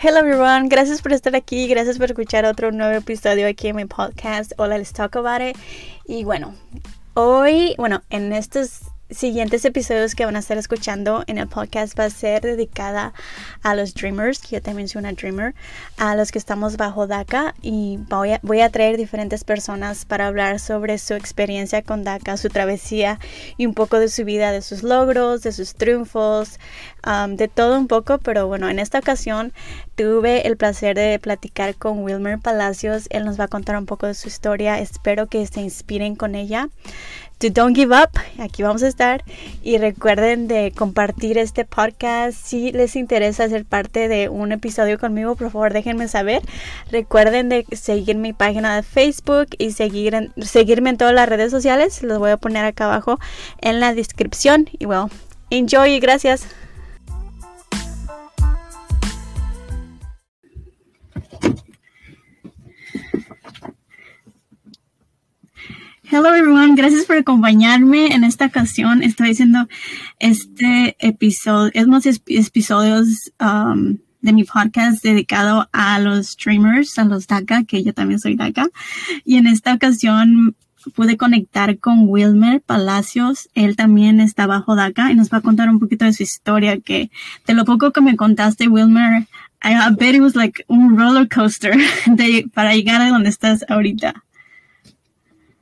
Hello everyone, gracias por estar aquí, gracias por escuchar otro nuevo episodio aquí en mi podcast. Hola, let's talk about it. Y bueno, hoy, bueno, en estos siguientes episodios que van a estar escuchando en el podcast va a ser dedicada a los dreamers, que yo también soy una dreamer, a los que estamos bajo DACA y voy a, traer diferentes personas para hablar sobre su experiencia con DACA, su travesía y un poco de su vida, de sus logros, de sus triunfos, um, de todo un poco, pero bueno, en esta ocasión tuve el placer de platicar con Wilmer Palacios, él nos va a contar un poco de su historia, espero que se inspiren con ella to Don't Give Up. Aquí vamos a estar. Y recuerden de compartir este podcast. Si les interesa ser parte de un episodio conmigo, por favor déjenme saber. Recuerden de seguir mi página de Facebook y seguir seguirme en todas las redes sociales. Los voy a poner acá abajo en la descripción. Y bueno, enjoy y gracias. Hello everyone, gracias por acompañarme en esta ocasión. Estoy haciendo este episodio, es más episodios um, de mi podcast dedicado a los streamers, a los DACA, que yo también soy DACA. Y en esta ocasión pude conectar con Wilmer Palacios. Él también está bajo DACA y nos va a contar un poquito de su historia, que de lo poco que me contaste, Wilmer, I bet it was like un roller coaster de, para llegar a donde estás ahorita.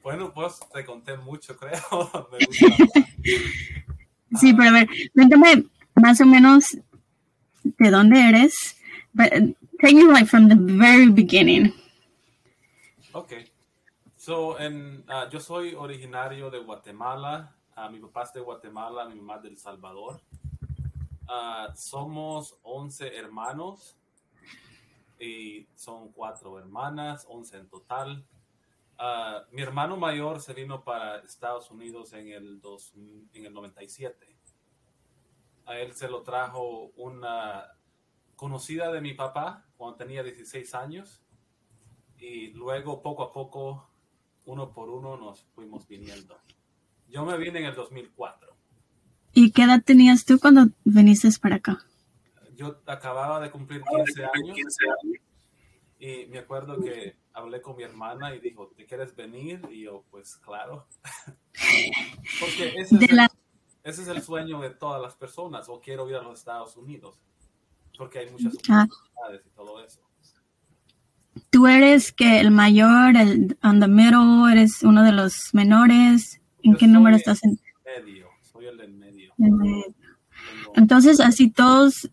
Bueno, pues te conté mucho, creo. sí, pero a ver, cuéntame más o menos de dónde eres. take me like from the very beginning. Ok. So, en, uh, yo soy originario de Guatemala. Uh, mi papá es de Guatemala, mi mamá de El Salvador. Uh, somos 11 hermanos y son cuatro hermanas, 11 en total. Ah, mi hermano mayor se vino para Estados Unidos en el, dos, en el 97. A él se lo trajo una conocida de mi papá cuando tenía 16 años. Y luego, poco a poco, uno por uno, nos fuimos viniendo. Yo me vine en el 2004. ¿Y qué edad tenías tú cuando viniste para acá? Yo acababa de cumplir 15 años. Y me acuerdo que hablé con mi hermana y dijo, ¿te quieres venir? Y yo, pues claro. Porque ese es, el, sueño de todas las personas, o quiero ir a los Estados Unidos, porque hay muchas ah. oportunidades y todo eso. Tú eres que el mayor, el on the middle, eres uno de los menores. ¿En qué número estás en? Medio, soy el del medio. Entonces, así todos,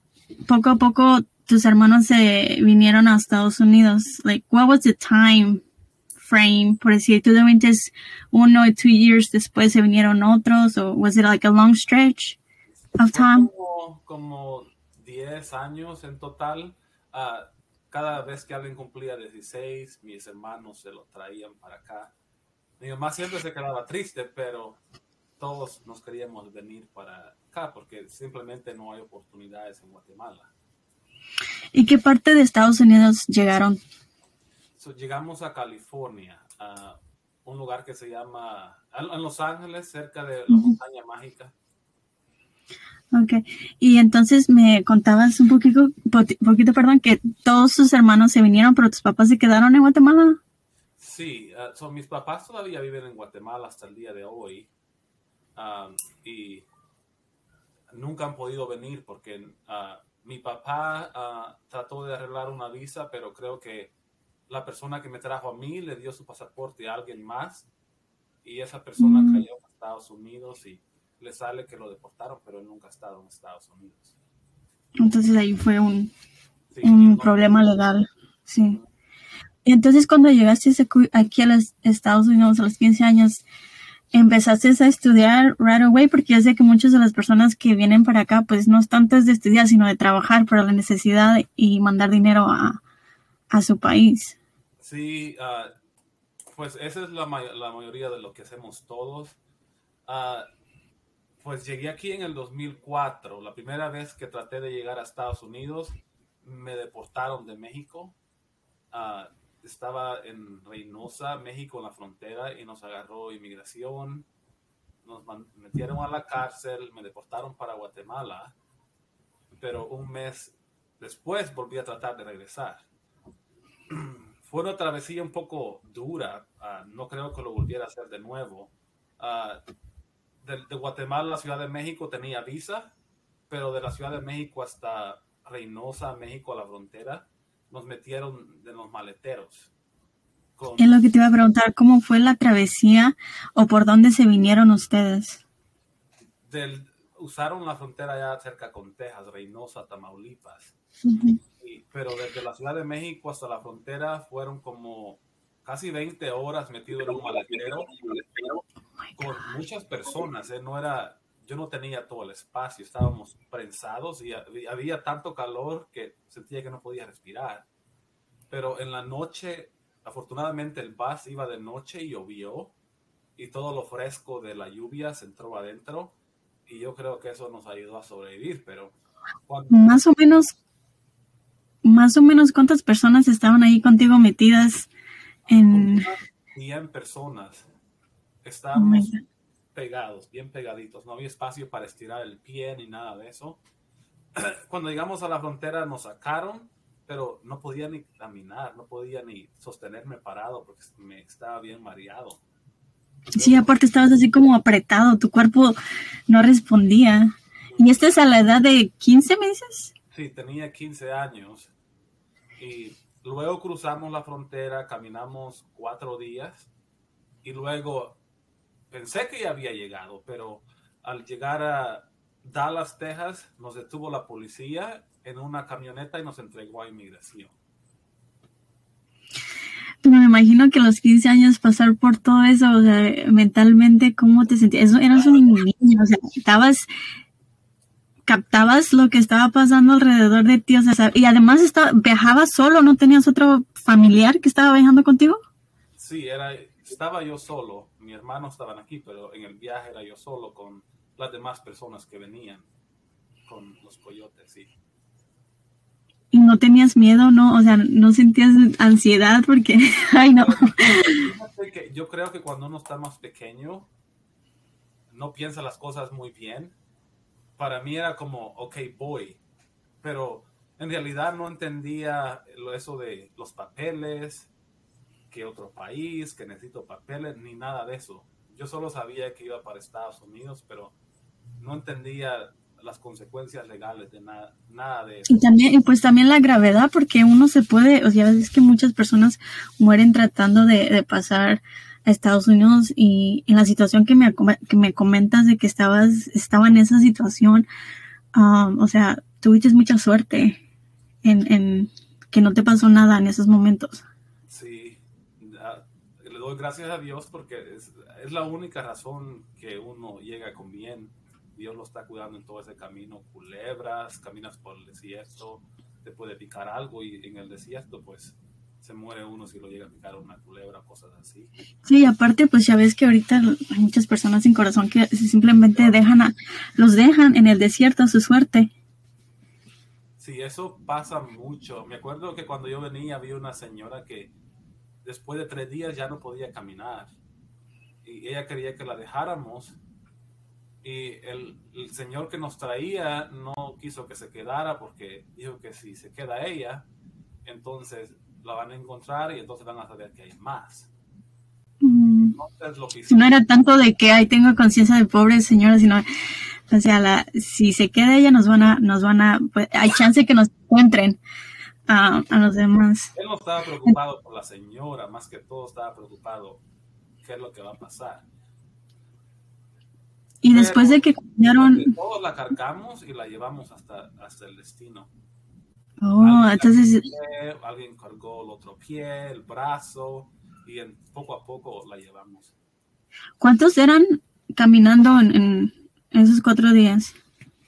poco a poco, tus hermanos se vinieron a Estados Unidos. Like, what was the time frame? Por decir, tú de uno o two years después se vinieron otros, o was it like a long stretch of time? Como, 10 años en total. Uh, cada vez que alguien cumplía 16, mis hermanos se lo traían para acá. Mi mamá siempre se quedaba triste, pero todos nos queríamos venir para acá porque simplemente no hay oportunidades en Guatemala. ¿Y qué parte de Estados Unidos llegaron? llegamos a California, a un lugar que se llama, en Los Ángeles, cerca de la montaña mágica. Ok, y entonces me contabas un poquito, poquito, perdón, que todos sus hermanos se vinieron, pero tus papás se quedaron en Guatemala. Sí, uh, mis papás todavía viven en Guatemala hasta el día de hoy um, y nunca han podido venir porque uh, mi papá ah, trató de arreglar una visa, pero creo que la persona que me trajo a mí le dio su pasaporte a alguien más y esa persona mm. cayó a Estados Unidos y le sale que lo deportaron, pero él nunca ha estado en Estados Unidos. Entonces ahí fue un, un problema legal, sí. Entonces cuando llegaste aquí a los Estados Unidos a los 15 años, empezaste a estudiar right away? Porque yo sé que muchas de las personas que vienen para acá, pues no es tanto de estudiar, sino de trabajar por la necesidad y mandar dinero a, su país. Sí, ah, pues esa es la, mayoría de lo que hacemos todos. Ah, pues llegué aquí en el 2004. La primera vez que traté de llegar a Estados Unidos, me deportaron de México. Uh, estaba en Reynosa, México, en la frontera, y nos agarró inmigración, nos metieron a la cárcel, me deportaron para Guatemala, pero un mes después volví a tratar de regresar. Fue una travesía un poco dura, ah, no creo que lo volviera a hacer de nuevo. Ah, de, de, Guatemala a la Ciudad de México tenía visa, pero de la Ciudad de México hasta Reynosa, México, a la frontera, nos metieron de los maleteros. Con... Es lo que te iba a preguntar, ¿cómo fue la travesía o por dónde se vinieron ustedes? Del, usaron la frontera ya cerca con Texas, Reynosa, Tamaulipas. Uh -huh. y, pero desde la Ciudad de México hasta la frontera fueron como casi 20 horas metido en un maletero con muchas personas. ¿eh? No era, yo no tenía todo el espacio, estábamos prensados y había tanto calor que sentía que no podía respirar. Pero en la noche, afortunadamente el bus iba de noche y llovió y todo lo fresco de la lluvia se entró adentro y yo creo que eso nos ayudó a sobrevivir, pero cuando... más o menos más o menos cuántas personas estaban ahí contigo metidas en 100 personas. Estábamos oh pegados, bien pegaditos, no había espacio para estirar el pie ni nada de eso. Cuando llegamos a la frontera nos sacaron, pero no podía ni caminar, no podía ni sostenerme parado porque me estaba bien mareado. Sí, aparte estabas así como apretado, tu cuerpo no respondía. ¿Y este es a la edad de 15 meses? Sí, tenía 15 años. Y luego cruzamos la frontera, caminamos cuatro días y luego pensé que ya había llegado, pero al llegar a Dallas, Texas, nos detuvo la policía en una camioneta y nos entregó a inmigración. Pero me imagino que a los 15 años pasar por todo eso, o sea, mentalmente, ¿cómo te sentías? Eso, eras un niño, o sea, estabas, captabas lo que estaba pasando alrededor de ti, o sea, y además estaba, viajabas solo, ¿no tenías otro familiar que estaba viajando contigo? Sí, era, estaba yo solo, mi hermano estaban aquí, pero en el viaje era yo solo con las demás personas que venían, con los coyotes, sí. ¿Y no tenías miedo, no? O sea, ¿no sentías ansiedad? Porque, ay, no. Yo creo que cuando uno está más pequeño, no piensa las cosas muy bien. Para mí era como, ok, voy. Pero en realidad no entendía eso de los papeles, que otro país, que necesito papeles, ni nada de eso. Yo solo sabía que iba para Estados Unidos, pero no entendía las consecuencias legales de nada, nada de eso. Y también, pues también la gravedad, porque uno se puede, o sea, es que muchas personas mueren tratando de, pasar a Estados Unidos y en la situación que me, que me comentas de que estabas, estaba en esa situación, um, o sea, tuviste mucha suerte en, en que no te pasó nada en esos momentos. Doy gracias a Dios porque es, es la única razón que uno llega con bien Dios lo está cuidando en todo ese camino, culebras, caminas por el desierto, te puede picar algo y en el desierto pues se muere uno si lo llega a picar una culebra, cosas así. Sí, aparte pues ya ves que ahorita hay muchas personas sin corazón que simplemente dejan a, los dejan en el desierto a su suerte. Sí, eso pasa mucho. Me acuerdo que cuando yo venía había una señora que después de tres días ya no podía caminar y ella quería que la dejáramos y el, el, señor que nos traía no quiso que se quedara porque dijo que si se queda ella, entonces la van a encontrar y entonces van a saber que hay más. Mm. Entonces, lo que no era tanto de que ay tengo conciencia de pobre señora, sino o sea, la, si se queda ella nos van a, nos van a, pues, hay chance que nos encuentren uh, a los demás. Él no estaba preocupado por la señora, más que todo estaba preocupado qué es lo que va a pasar. Y Pero, después de que cambiaron... Todos la cargamos y la llevamos hasta, hasta el destino. Oh, alguien entonces... Pie, alguien cargó el otro pie, el brazo, y en, poco a poco la llevamos. ¿Cuántos eran caminando en, en esos cuatro días?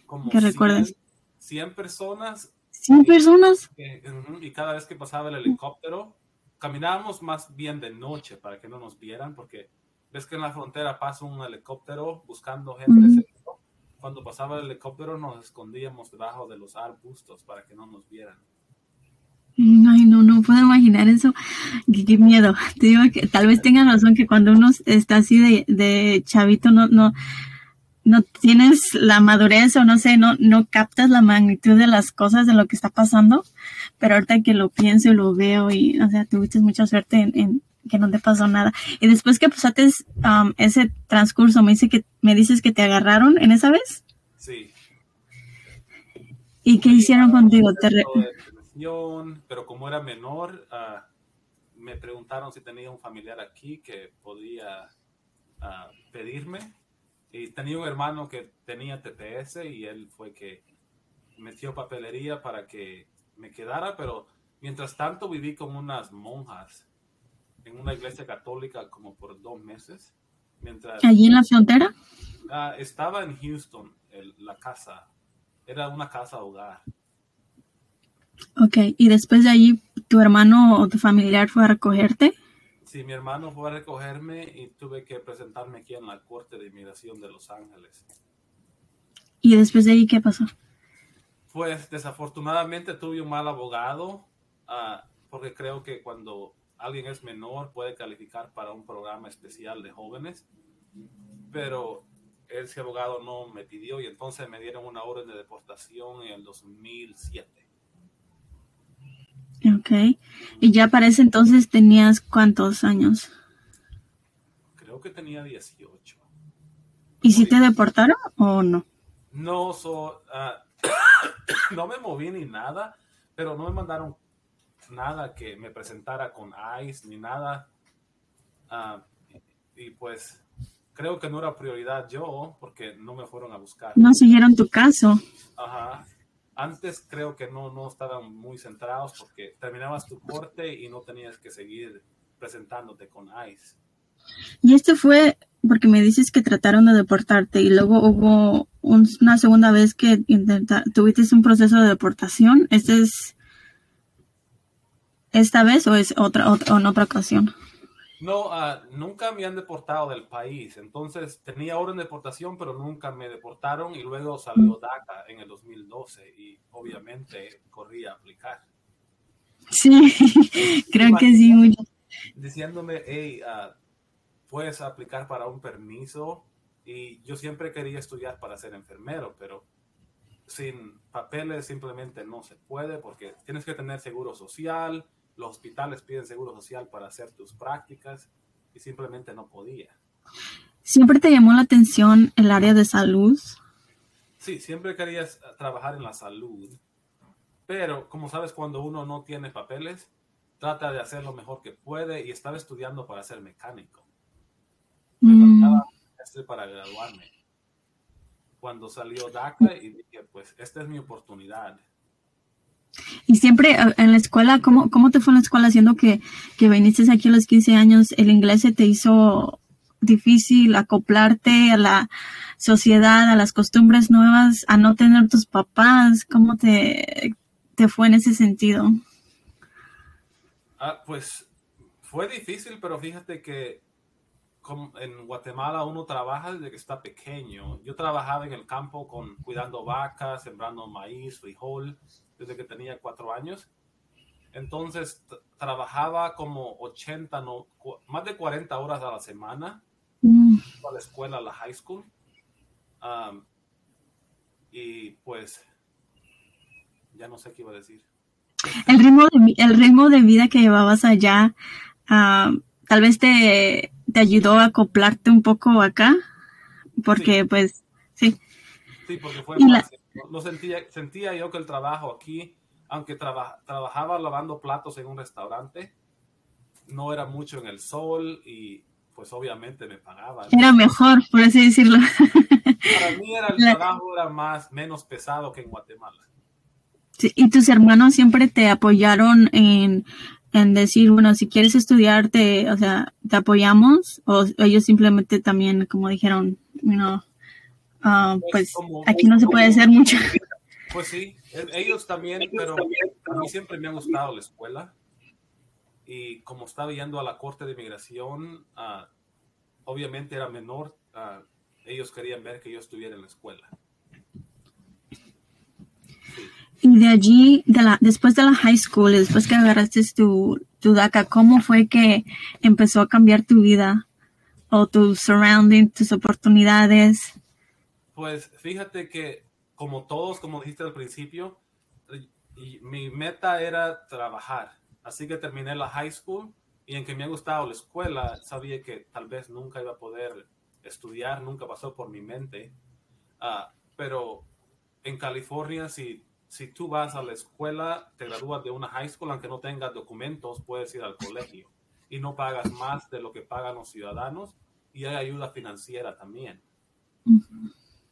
Como que recuerdas. 100 personas. 100 y, personas. Y, cada vez que pasaba el helicóptero, caminábamos más bien de noche para que no nos vieran, porque ves que en la frontera pasa un helicóptero buscando gente. Mm. Cuando pasaba el helicóptero nos escondíamos debajo de los arbustos para que no nos vieran. Ay, no, no puedo imaginar eso. Qué, qué, miedo. Te digo que tal vez tengan razón que cuando uno está así de, de chavito no, no, no tienes la madurez o no sé, no, no captas la magnitud de las cosas, de lo que está pasando, pero ahorita que lo pienso y lo veo y, o sea, tuviste mucha suerte en, que no te pasó nada. Y después que pasaste um, ese transcurso, me dice que, me dices que te agarraron en esa vez. Sí. ¿Y qué hicieron contigo? Te pero como era menor, ah, me preguntaron si tenía un familiar aquí que podía ah, pedirme y tenía un hermano que tenía TPS y él fue que metió papelería para que me quedara, pero mientras tanto viví con unas monjas en una iglesia católica como por dos meses. Mientras, ¿Allí en la frontera? Ah, estaba en Houston, la casa. Era una casa hogar. Ok, y después de allí, ¿tu hermano o tu familiar fue a recogerte? Sí, mi hermano fue a recogerme y tuve que presentarme aquí en la Corte de Inmigración de Los Ángeles. ¿Y después de ahí qué pasó? Pues desafortunadamente tuve un mal abogado, uh, porque creo que cuando alguien es menor puede calificar para un programa especial de jóvenes, pero ese abogado no me pidió y entonces me dieron una orden de deportación en el 2007. Ok. ¿Y ya para ese entonces tenías cuántos años? Creo que tenía 18. ¿Y si te deportaron o no? No, ah, no me moví ni nada, pero no me mandaron nada que me presentara con ICE ni nada. Ah, y pues creo que no era prioridad yo porque no me fueron a buscar. No siguieron tu caso. Ajá. Antes creo que no, no estaban muy centrados porque terminabas tu corte y no tenías que seguir presentándote con ICE. Y esto fue porque me dices que trataron de deportarte y luego hubo una segunda vez que tuviste un proceso de deportación. ¿Este es esta vez o es otra, otra en otra ocasión? No, ah, nunca me han deportado del país. Entonces tenía orden de deportación, pero nunca me deportaron y luego salió DACA en el 2012 y obviamente corrí a aplicar. Sí, creo que sí. Mucho. Diciéndome, hey, uh, puedes aplicar para un permiso y yo siempre quería estudiar para ser enfermero, pero sin papeles simplemente no se puede porque tienes que tener seguro social, los hospitales piden seguro social para hacer tus prácticas y simplemente no podía. ¿Siempre te llamó la atención el área de salud? Sí, siempre querías trabajar en la salud, pero como sabes, cuando uno no tiene papeles, trata de hacer lo mejor que puede y estaba estudiando para ser mecánico. Me mm. para graduarme. Cuando salió DACA y dije, pues esta es mi oportunidad y siempre eh, en la escuela, ¿cómo, cómo te fue en la escuela haciendo que, que viniste aquí a los 15 años? ¿El inglés se te hizo difícil acoplarte a la sociedad, a las costumbres nuevas, a no tener tus papás? ¿Cómo te, te fue en ese sentido? Ah, pues fue difícil, pero fíjate que en Guatemala uno trabaja desde que está pequeño. Yo trabajaba en el campo con cuidando vacas, sembrando maíz, frijol desde que tenía cuatro años. Entonces trabajaba como 80, no, más de 40 horas a la semana mm. a la escuela, a la high school. y pues ya no sé qué iba a decir. El ritmo de, el ritmo de vida que llevabas allá, tal vez te, te ayudó a acoplarte un poco acá, porque pues sí. Sí, porque fue más no, sentía, sentía yo que el trabajo aquí, aunque trabajaba lavando platos en un restaurante, no era mucho en el sol y pues obviamente me pagaban. Era mejor, por así decirlo. Para mí era, el trabajo era más, menos pesado que en Guatemala. Y tus hermanos siempre te apoyaron en, en decir, bueno, si quieres estudiarte, o sea, te apoyamos, o ellos simplemente también, como dijeron, no, Ah, pues, pues aquí no se puede hacer mucho. Pues sí, ellos también, pero a mí siempre me ha gustado la escuela. Y como estaba yendo a la Corte de Inmigración, ah, obviamente era menor, ah, ellos querían ver que yo estuviera en la escuela. De allí, después de la high school, después que agarraste tu, tu DACA, ¿cómo fue que empezó a cambiar tu vida o tu surrounding, tus oportunidades? Pues fíjate que como todos, como dijiste al principio, mi meta era trabajar. Así que terminé la high school y en que me ha gustado la escuela, sabía que tal vez nunca iba a poder estudiar, nunca pasó por mi mente. Uh, pero en California, si, si tú vas a la escuela, te gradúas de una high school, aunque no tengas documentos, puedes ir al colegio y no pagas más de lo que pagan los ciudadanos y hay ayuda financiera también.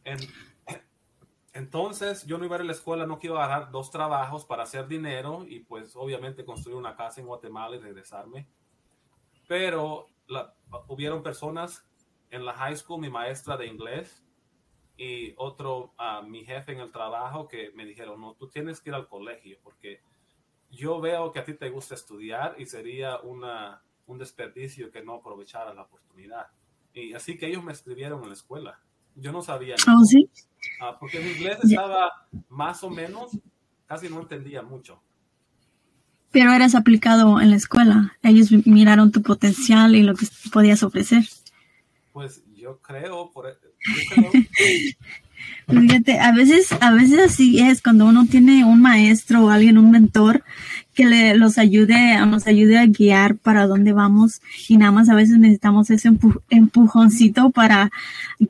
en, entonces, yo no iba a ir a la escuela, no quiero agarrar dos trabajos para hacer dinero y pues obviamente construir una casa en Guatemala y regresarme. Pero la, hubieron personas en la high school, mi maestra de inglés y otro, uh, mi jefe en el trabajo, que me dijeron, no, tú tienes que ir al colegio porque yo veo que a ti te gusta estudiar y sería una, un desperdicio que no aprovechara la oportunidad. Y así que ellos me escribieron en la escuela. Yo no sabía. ¿Oh, sí? Ah, porque mi inglés estaba más o menos, casi no entendía mucho. Pero eras aplicado en la escuela. Ellos miraron tu potencial y lo que podías ofrecer. Pues yo creo, por, e, yo creo Fíjate, a veces, a veces así es cuando uno tiene un maestro o alguien, un mentor que le, los ayude, nos ayude a guiar para dónde vamos y nada más a veces necesitamos ese empujoncito para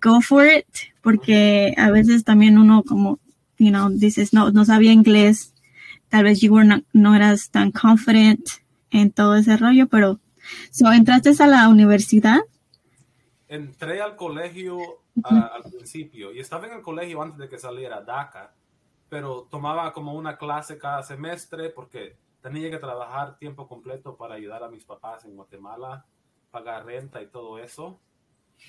go for it, porque a veces también uno como, you know, dices, no, no sabía inglés, tal vez you no eras tan confident en todo ese rollo, pero, so, ¿entraste a la universidad? Entré al colegio al principio y estaba en el colegio antes de que saliera DACA, pero tomaba como una clase cada semestre porque tenía que trabajar tiempo completo para ayudar a mis papás en Guatemala, pagar renta y todo eso.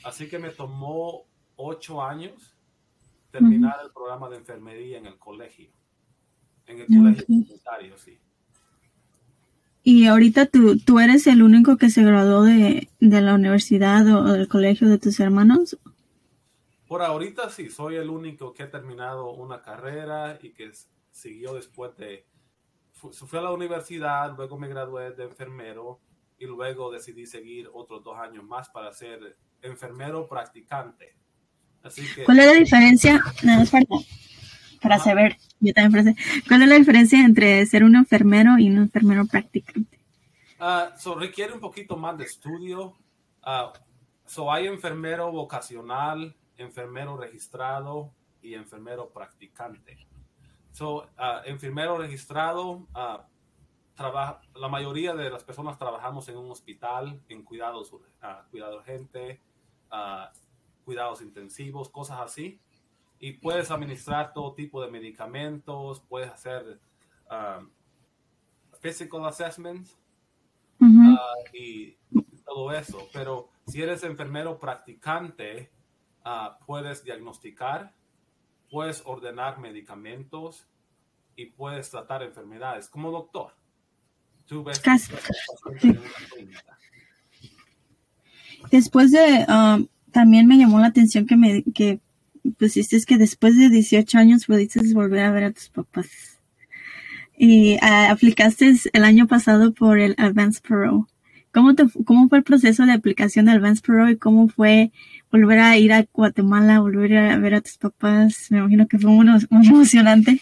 Así que me tomó ocho años terminar el programa de enfermería en el colegio. En el colegio comunitario, sí. Y ahorita tú, tú eres el único que se graduó de, de la universidad o del colegio de tus hermanos. Por ahorita sí, soy el único que ha terminado una carrera y que siguió después de... Fui a la universidad, luego me gradué de enfermero y luego decidí seguir otros dos años más para ser enfermero practicante. Así que, ¿Cuál es la diferencia? No, yo también ¿Cuál es la diferencia entre ser un enfermero y un enfermero practicante? Uh, requiere un poquito más de estudio. Uh, so hay enfermero vocacional, enfermero registrado y enfermero practicante. So, uh, enfermero registrado, trabaja, la mayoría de las personas trabajamos en un hospital, en cuidados, cuidado urgente, cuidados intensivos, cosas así. Y puedes administrar todo tipo de medicamentos, puedes hacer physical assessments y todo eso. Pero si eres enfermero practicante, Ah, puedes diagnosticar, puedes ordenar medicamentos y puedes tratar enfermedades como doctor. Tú ves Después de, um, también me llamó la atención que me que pusiste que después de 18 años pudiste volver a ver a tus papás. Y ah, aplicaste el año pasado por el Advance Pro. ¿Cómo, te, ¿Cómo fue el proceso de aplicación de Advance Pro y cómo fue volver a ir a Guatemala, volver a ver a tus papás? Me imagino que fue muy, emocionante.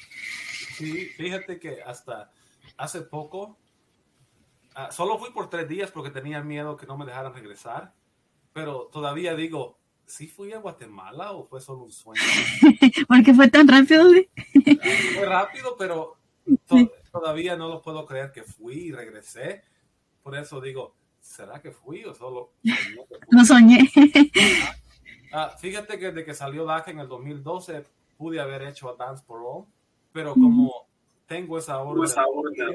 Sí, fíjate que hasta hace poco, ah, solo fui por tres días porque tenía miedo que no me dejaran regresar, pero todavía digo, ¿sí fui a Guatemala o fue solo un sueño? ¿Por qué fue tan rápido? fue rápido, pero todavía no lo puedo creer que fui y regresé. Por eso digo, ¿será que fui o solo no soñé? Ah, fíjate que desde que salió DACA en el 2012 pude haber hecho a Dance for All, pero como tengo esa orden de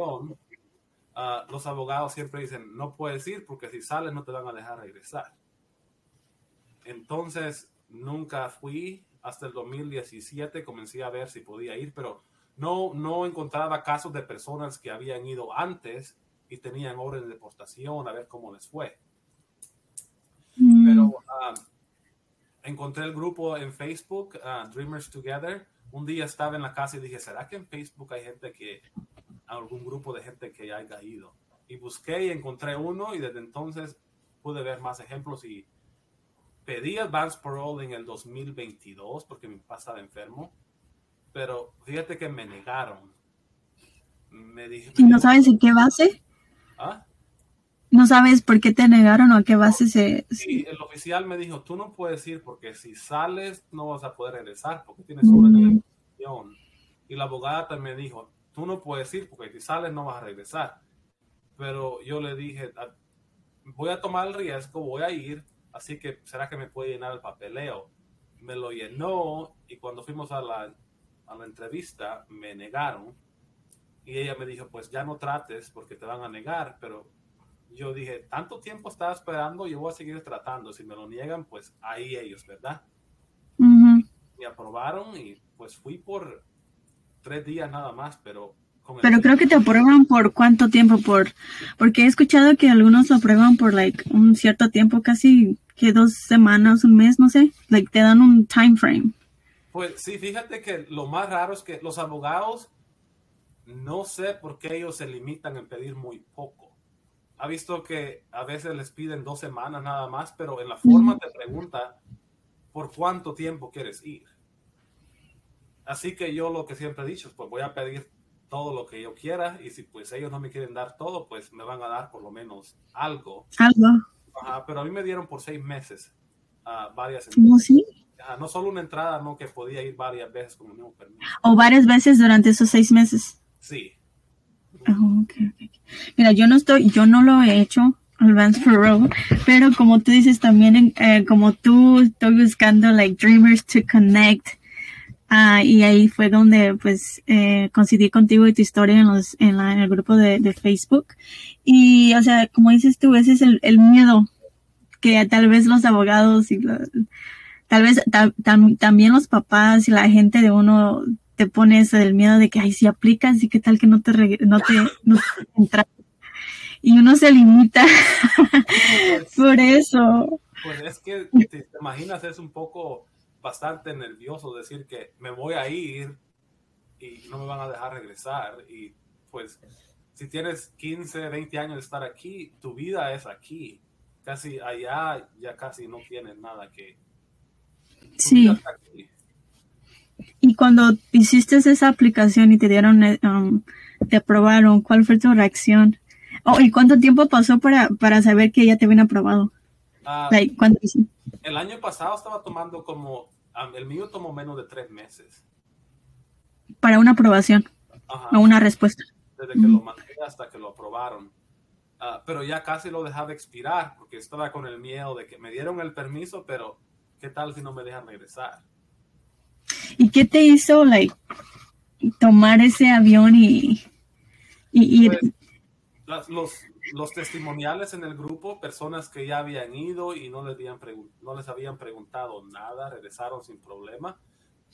ah, los abogados siempre dicen, no puedes ir porque si sales no te van a dejar regresar. Entonces, nunca fui. Hasta el 2017 comencé a ver si podía ir, pero no, no encontraba casos de personas que habían ido antes y tenían orden de deportación, a ver cómo les fue. Mm. Pero um, encontré el grupo en Facebook, uh, Dreamers Together. Un día estaba en la casa y dije, ¿será que en Facebook hay gente que, algún grupo de gente que haya ido? Y busqué y encontré uno y desde entonces pude ver más ejemplos y pedí advance parole en el 2022 porque mi papá estaba enfermo, pero fíjate que me negaron. Me dije, ¿Y no sabes en qué base? ¿Ah? ¿No sabes por qué te negaron o a qué base se...? Sí, el oficial me dijo, tú no puedes ir porque si sales no vas a poder regresar porque tienes orden de mm. Y la abogada también dijo, tú no puedes ir porque si sales no vas a regresar. Pero yo le dije, ah, voy a tomar el riesgo, voy a ir, así que será que me puede llenar el papeleo. Me lo llenó y cuando fuimos a la, a la entrevista me negaron. Y ella me dijo, pues ya no trates porque te van a negar, pero yo dije, tanto tiempo estaba esperando, yo voy a seguir tratando. Si me lo niegan, pues ahí ellos, ¿verdad? Me aprobaron y pues fui por tres días nada más, pero... pero creo que te aprueban por cuánto tiempo, por porque he escuchado que algunos lo aprueban por like un cierto tiempo, casi que dos semanas, un mes, no sé, like te dan un time frame. Pues sí, fíjate que lo más raro es que los abogados no sé por qué ellos se limitan en pedir muy poco ha visto que a veces les piden dos semanas nada más, pero en la forma te pregunta por cuánto tiempo quieres ir. Así que yo lo que siempre he dicho es, pues voy a pedir todo lo que yo quiera y si pues ellos no me quieren dar todo, pues me van a dar por lo menos algo. Algo. pero a mí me dieron por seis meses uh, varias ¿Cómo sí? no solo una entrada, no que podía ir varias veces con el mismo permiso. O varias veces durante esos seis meses. Sí. Oh, Mira, yo no estoy, yo no lo he hecho, Advance Parole, pero como tú dices también, eh, como tú estoy buscando like Dreamers to Connect, uh, y ahí fue donde pues eh, coincidí contigo y tu historia en los, en, la, en el grupo de, de, Facebook. Y o sea, como dices tú, ese es el, el miedo que tal vez los abogados y tal vez también los papás y la gente de uno te pones el miedo de que, ay, si aplicas y qué tal que no te, no te, no entra. Y uno se limita pues, por eso. Pues es que te, imaginas, es un poco bastante nervioso decir que me voy a ir y no me van a dejar regresar. Y pues, si tienes 15, 20 años de estar aquí, tu vida es aquí. Casi allá ya casi no tienes nada que. Sí. Y cuando hiciste esa aplicación y te dieron, eh, um, te aprobaron, ¿cuál fue tu reacción? Oh, ¿Y cuánto tiempo pasó para, para saber que ya te habían aprobado? Ah, el año pasado estaba tomando como, el mío tomó menos de tres meses. Para una aprobación o una respuesta. Desde que lo mandé hasta que lo aprobaron. Ah, pero ya casi lo dejaba expirar porque estaba con el miedo de que me dieron el permiso, pero ¿qué tal si no me dejan regresar? ¿Y qué te hizo, like, tomar ese avión y, ir? Pues, los, los testimoniales en el grupo, personas que ya habían ido y no les habían, no les habían preguntado nada, regresaron sin problema.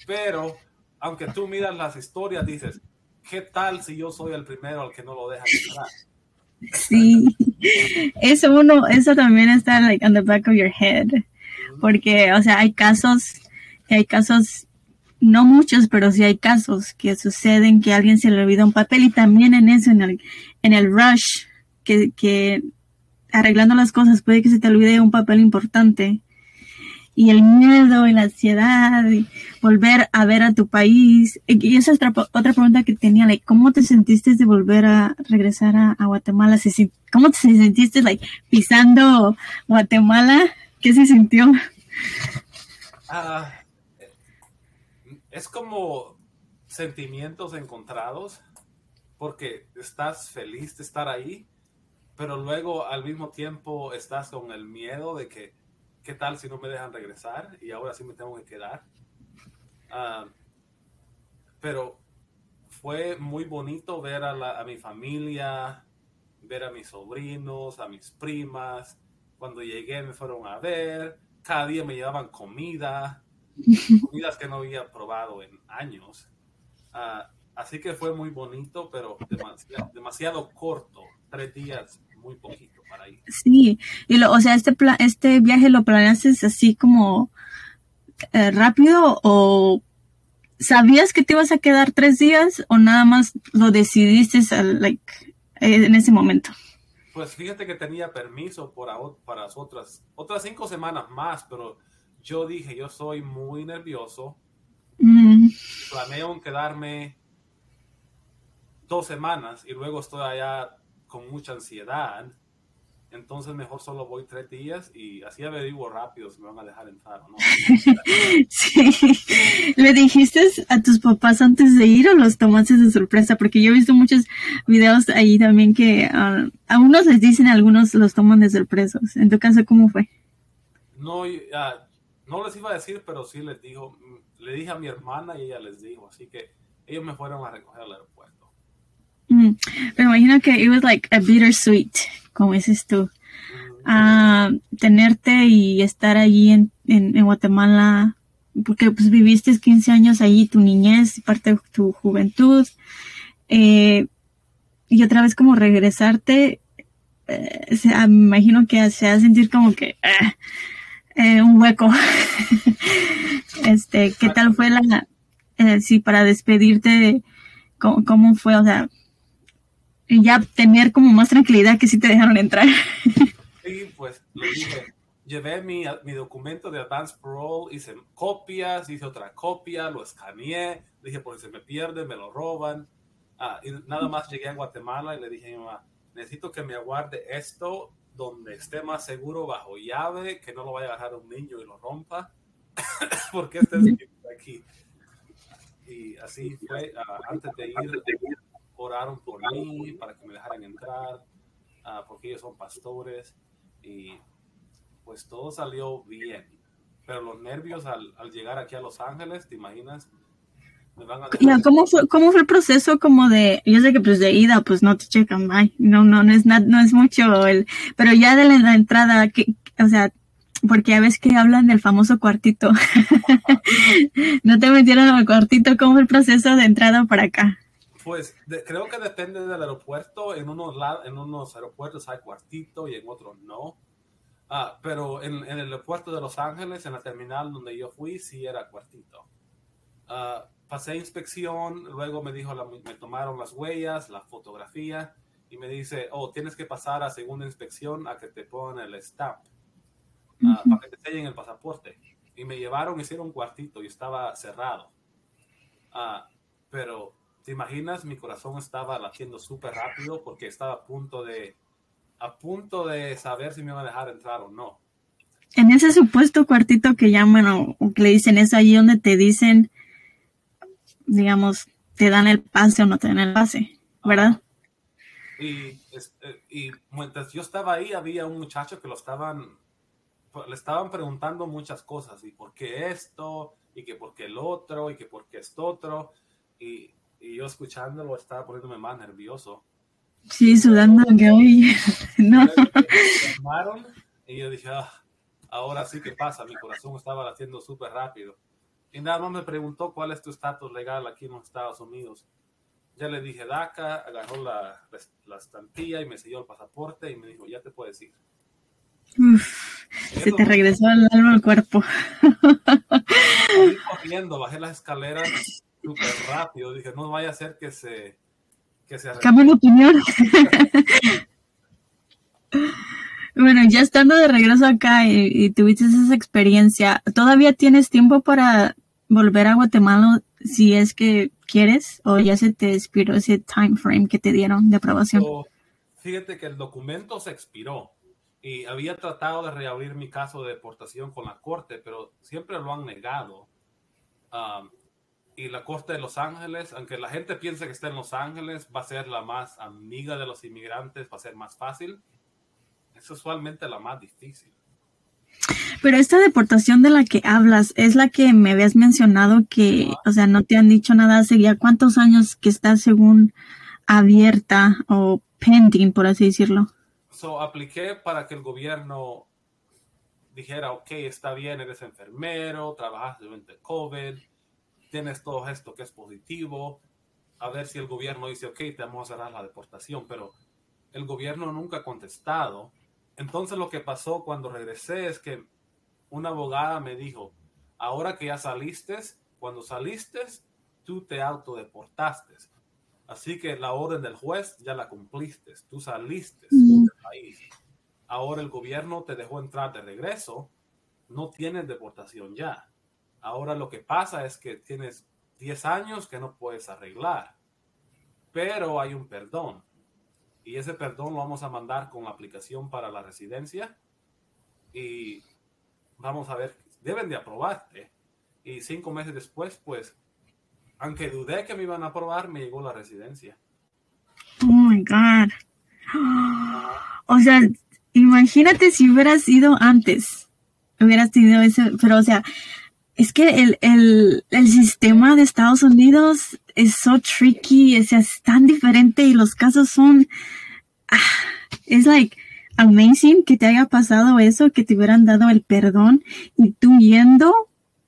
Pero, aunque tú miras las historias, dices, ¿qué tal si yo soy el primero al que no lo dejan entrar? Sí, eso uno, eso también está like on the back of your head, porque, o sea, hay casos, hay casos no muchos, pero sí hay casos que suceden que a alguien se le olvida un papel y también en eso, en el, en el rush, que, arreglando las cosas puede que se te olvide un papel importante. Y el miedo y la ansiedad y volver a ver a tu país. Y esa es otra, otra pregunta que tenía, like, ¿cómo te sentiste de volver a regresar a, Guatemala? ¿Cómo te sentiste like, pisando Guatemala? ¿Qué se sintió? Ah, es como sentimientos encontrados, porque estás feliz de estar ahí, pero luego al mismo tiempo estás con el miedo de que, ¿qué tal si no me dejan regresar? Y ahora sí me tengo que quedar. Ah, pero fue muy bonito ver a, a mi familia, ver a mis sobrinos, a mis primas. Cuando llegué me fueron a ver, cada día me llevaban comida comidas que no había probado en años. Ah, así que fue muy bonito, pero demasiado, corto, tres días, muy poquito para ir. Sí, y lo, o sea, este, este viaje lo planeaste así como eh, rápido o sabías que te ibas a quedar tres días o nada más lo decidiste like, en ese momento? Pues fíjate que tenía permiso para, para otras, otras cinco semanas más, pero yo dije, yo soy muy nervioso. Mm. Planeo quedarme dos semanas y luego estoy allá con mucha ansiedad entonces mejor solo voy tres días y así averiguo rápido si me van a dejar entrar o no. sí. ¿Le dijiste a tus papás antes de ir o los tomaste de sorpresa? Porque yo he visto muchos videos ahí también que uh, a unos les dicen, a algunos los toman de sorpresos. En tu caso, ¿cómo fue? No, no les iba a decir, pero sí les dijo, le dije a mi hermana y ella les dijo, así que ellos me fueron a recoger al aeropuerto. Mm, me imagino que it was like a bittersweet como dices tú, a tenerte y estar allí en, en, Guatemala, porque pues viviste 15 años allí, tu niñez, parte de tu juventud, eh, y otra vez como regresarte, eh, me imagino que se va sentir como que eh, un hueco. este, ¿qué tal fue la, sí, para despedirte, cómo, cómo fue, o sea, ya tener como más tranquilidad que si te dejaron entrar. Sí, pues le dije, llevé mi, mi documento de Advance Parole, hice copias, hice otra copia, lo escaneé, dije, porque se me pierde, me lo roban. Ah, y nada más llegué a Guatemala y le dije a mi mamá, necesito que me aguarde esto donde esté más seguro bajo llave, que no lo vaya a dejar un niño y lo rompa, porque este es aquí. Y así fue, ah, antes de ir, oraron por mí para que me dejaran entrar, uh, porque ellos son pastores y pues todo salió bien. Pero los nervios al, al llegar aquí a Los Ángeles, ¿te imaginas? Me van a ¿cómo, fue, ¿Cómo fue el proceso como de, yo sé que pues de ida pues no te checan, bye. no, no, no es, no es mucho, el, pero ya de la, entrada, que, o sea, porque a veces que hablan del famoso cuartito. no te metieron al cuartito, ¿cómo fue el proceso de entrada para acá? Pues creo que depende del aeropuerto. En unos, en unos aeropuertos hay cuartito y en otros no. Ah, pero en, el aeropuerto de Los Ángeles, en la terminal donde yo fui, sí era cuartito. Ah, pasé inspección, luego me dijo, me tomaron las huellas, la fotografía y me dice, oh, tienes que pasar a segunda inspección a que te pongan el stamp, ah, para que te sellen el pasaporte. Y me llevaron, hicieron un cuartito y estaba cerrado. pero ¿Te imaginas? Mi corazón estaba latiendo súper rápido porque estaba a punto de a punto de saber si me iba a dejar entrar o no. En ese supuesto cuartito que llaman o, que le dicen es ahí donde te dicen, digamos, te dan el pase o no te dan el pase, ¿verdad? Y, y mientras yo estaba ahí había un muchacho que lo estaban, le estaban preguntando muchas cosas y por qué esto y que por qué el otro y que por qué esto otro y y yo escuchándolo estaba poniéndome más nervioso. Sí, sudando que hoy. no. Y yo dije, ah, ahora sí que pasa, mi corazón estaba latiendo súper rápido. Y nada más me preguntó cuál es tu estatus legal aquí en los Estados Unidos. Ya le dije DACA, agarró la, la estampilla y me selló el pasaporte y me dijo, ya te puedes ir. se te regresó el alma al cuerpo. Fui corriendo, bajé las escaleras súper rápido. Dije, no vaya a ser que se... Que se Cambie de opinión. bueno, ya estando de regreso acá y, tuviste esa experiencia, ¿todavía tienes tiempo para volver a Guatemala si es que quieres o ya se te expiró ese time frame que te dieron de aprobación? fíjate que el documento se expiró y había tratado de reabrir mi caso de deportación con la corte, pero siempre lo han negado. Um, y la Corte de Los Ángeles, aunque la gente piense que está en Los Ángeles, va a ser la más amiga de los inmigrantes, va a ser más fácil. Es usualmente la más difícil. Pero esta deportación de la que hablas es la que me habías mencionado que, o sea, no te han dicho nada hace ya cuántos años que está según abierta o pending, por así decirlo. So, apliqué para que el gobierno dijera, ok, está bien, eres enfermero, trabajas durante COVID, tienes todo esto que es positivo, a ver si el gobierno dice, ok, te vamos a cerrar la deportación, pero el gobierno nunca ha contestado. Entonces lo que pasó cuando regresé es que una abogada me dijo, ahora que ya saliste, cuando saliste, tú te autodeportaste. Así que la orden del juez ya la cumpliste, tú saliste del país. Ahora el gobierno te dejó entrar de regreso, no tienes deportación ya. Ahora lo que pasa es que tienes 10 años que no puedes arreglar, pero hay un perdón. Y ese perdón lo vamos a mandar con la aplicación para la residencia y vamos a ver, deben de aprobarte. Y cinco meses después, pues, aunque dudé que me iban a aprobar, me llegó la residencia. Oh my God. O sea, imagínate si hubieras ido antes. Hubieras tenido ese, pero o sea, es que el, el, el sistema de Estados Unidos es so tricky, es, es tan diferente y los casos son, ah, es like amazing que te haya pasado eso, que te hubieran dado el perdón y tú yendo,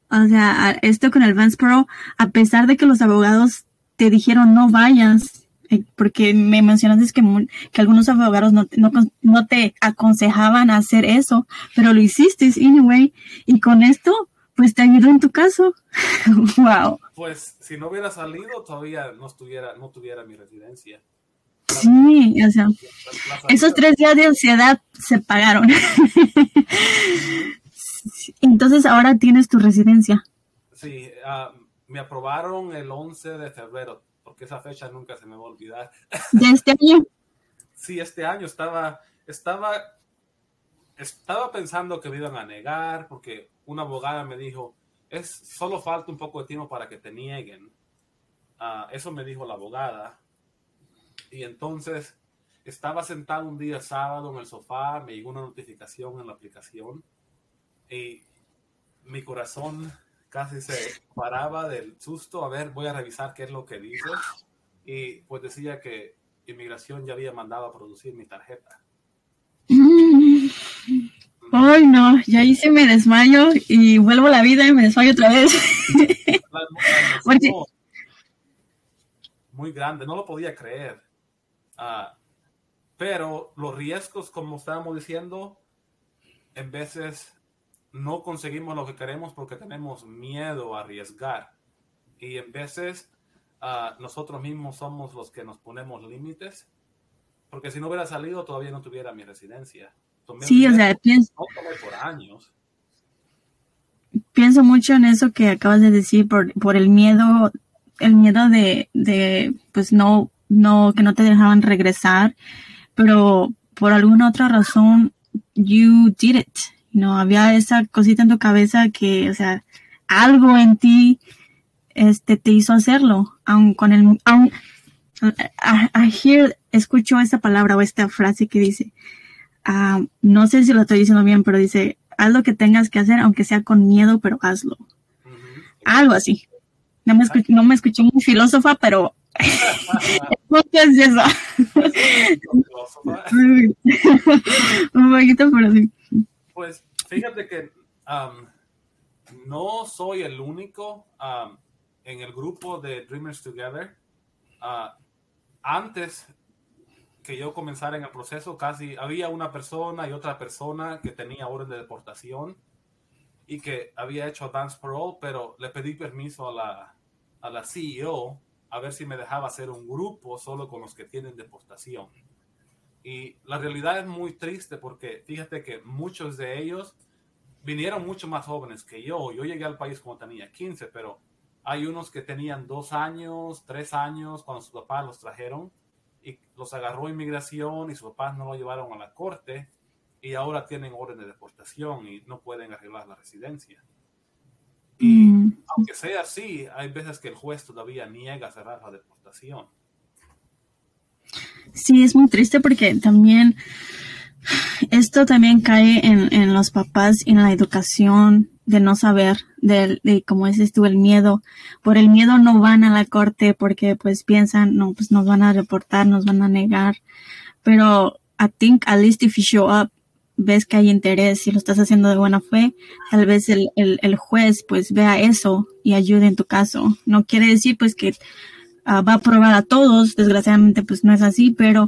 o sea, esto con el Vance Pro, a pesar de que los abogados te dijeron no vayas, eh, porque me mencionaste que, que algunos abogados no, no, no te aconsejaban hacer eso, pero lo hiciste anyway, y con esto, pues te ayudó en tu caso. wow. Pues si no hubiera salido, todavía no estuviera, no tuviera mi residencia. Sí, o sea, esos tres días de ansiedad se pagaron. Entonces ahora tienes tu residencia. Sí, uh, me aprobaron el 11 de febrero, porque esa fecha nunca se me va a olvidar. ¿De este año? Sí, este año estaba, estaba, estaba pensando que me iban a negar, porque una abogada me dijo, es solo falta un poco de tiempo para que te nieguen. Uh, eso me dijo la abogada y entonces estaba sentado un día sábado en el sofá, me llegó una notificación en la aplicación y mi corazón casi se paraba del susto. A ver, voy a revisar qué es lo que dice. Y pues decía que inmigración ya había mandado a producir mi tarjeta. Ay, no, ya hice me desmayo y vuelvo a la vida y me desmayo otra vez. Muy grande, no lo podía creer. Ah, pero los riesgos, como estábamos diciendo, en veces no conseguimos lo que queremos porque tenemos miedo a arriesgar. Y en veces uh, nosotros mismos somos los que nos ponemos límites. Porque si no hubiera salido, todavía no tuviera mi residencia. Sí, o sea, pienso, por años. pienso mucho en eso que acabas de decir por, por el miedo, el miedo de, de pues no no, que no te dejaban regresar, pero por alguna otra razón, you did it. No había esa cosita en tu cabeza que, o sea, algo en ti, este, te hizo hacerlo, aun con el, aun, I, hear, escucho esa palabra o esta frase que dice, ah, no sé si lo estoy diciendo bien, pero dice, haz lo que tengas que hacer, aunque sea con miedo, pero hazlo. Algo así. No me, escuché, no me escuché muy filósofa, pero es eso? Un poquito por así. Pues fíjate que um, no soy el único um, en el grupo de Dreamers Together. Uh, antes que yo comenzara en el proceso, casi había una persona y otra persona que tenía orden de deportación y que había hecho dance parole, pero le pedí permiso a la, a la CEO a ver si me dejaba hacer un grupo solo con los que tienen deportación. Y la realidad es muy triste porque fíjate que muchos de ellos vinieron mucho más jóvenes que yo. Yo llegué al país cuando tenía 15, pero hay unos que tenían dos años, tres años cuando sus papás los trajeron y los agarró inmigración y sus papás no lo llevaron a la corte y ahora tienen orden de deportación y no pueden arreglar la residencia. Y mm. aunque sea así, hay veces que el juez todavía niega cerrar la deportación. Sí, es muy triste porque también esto también cae en, en los papás y en la educación de no saber, de, de como dices tú, el miedo. Por el miedo no van a la corte porque pues piensan, no, pues nos van a reportar, nos van a negar. Pero I think at least if you show up, ves que hay interés y lo estás haciendo de buena fe, tal vez el, el, juez pues vea eso y ayude en tu caso. No quiere decir pues que ah, va a probar a todos, desgraciadamente pues no es así, pero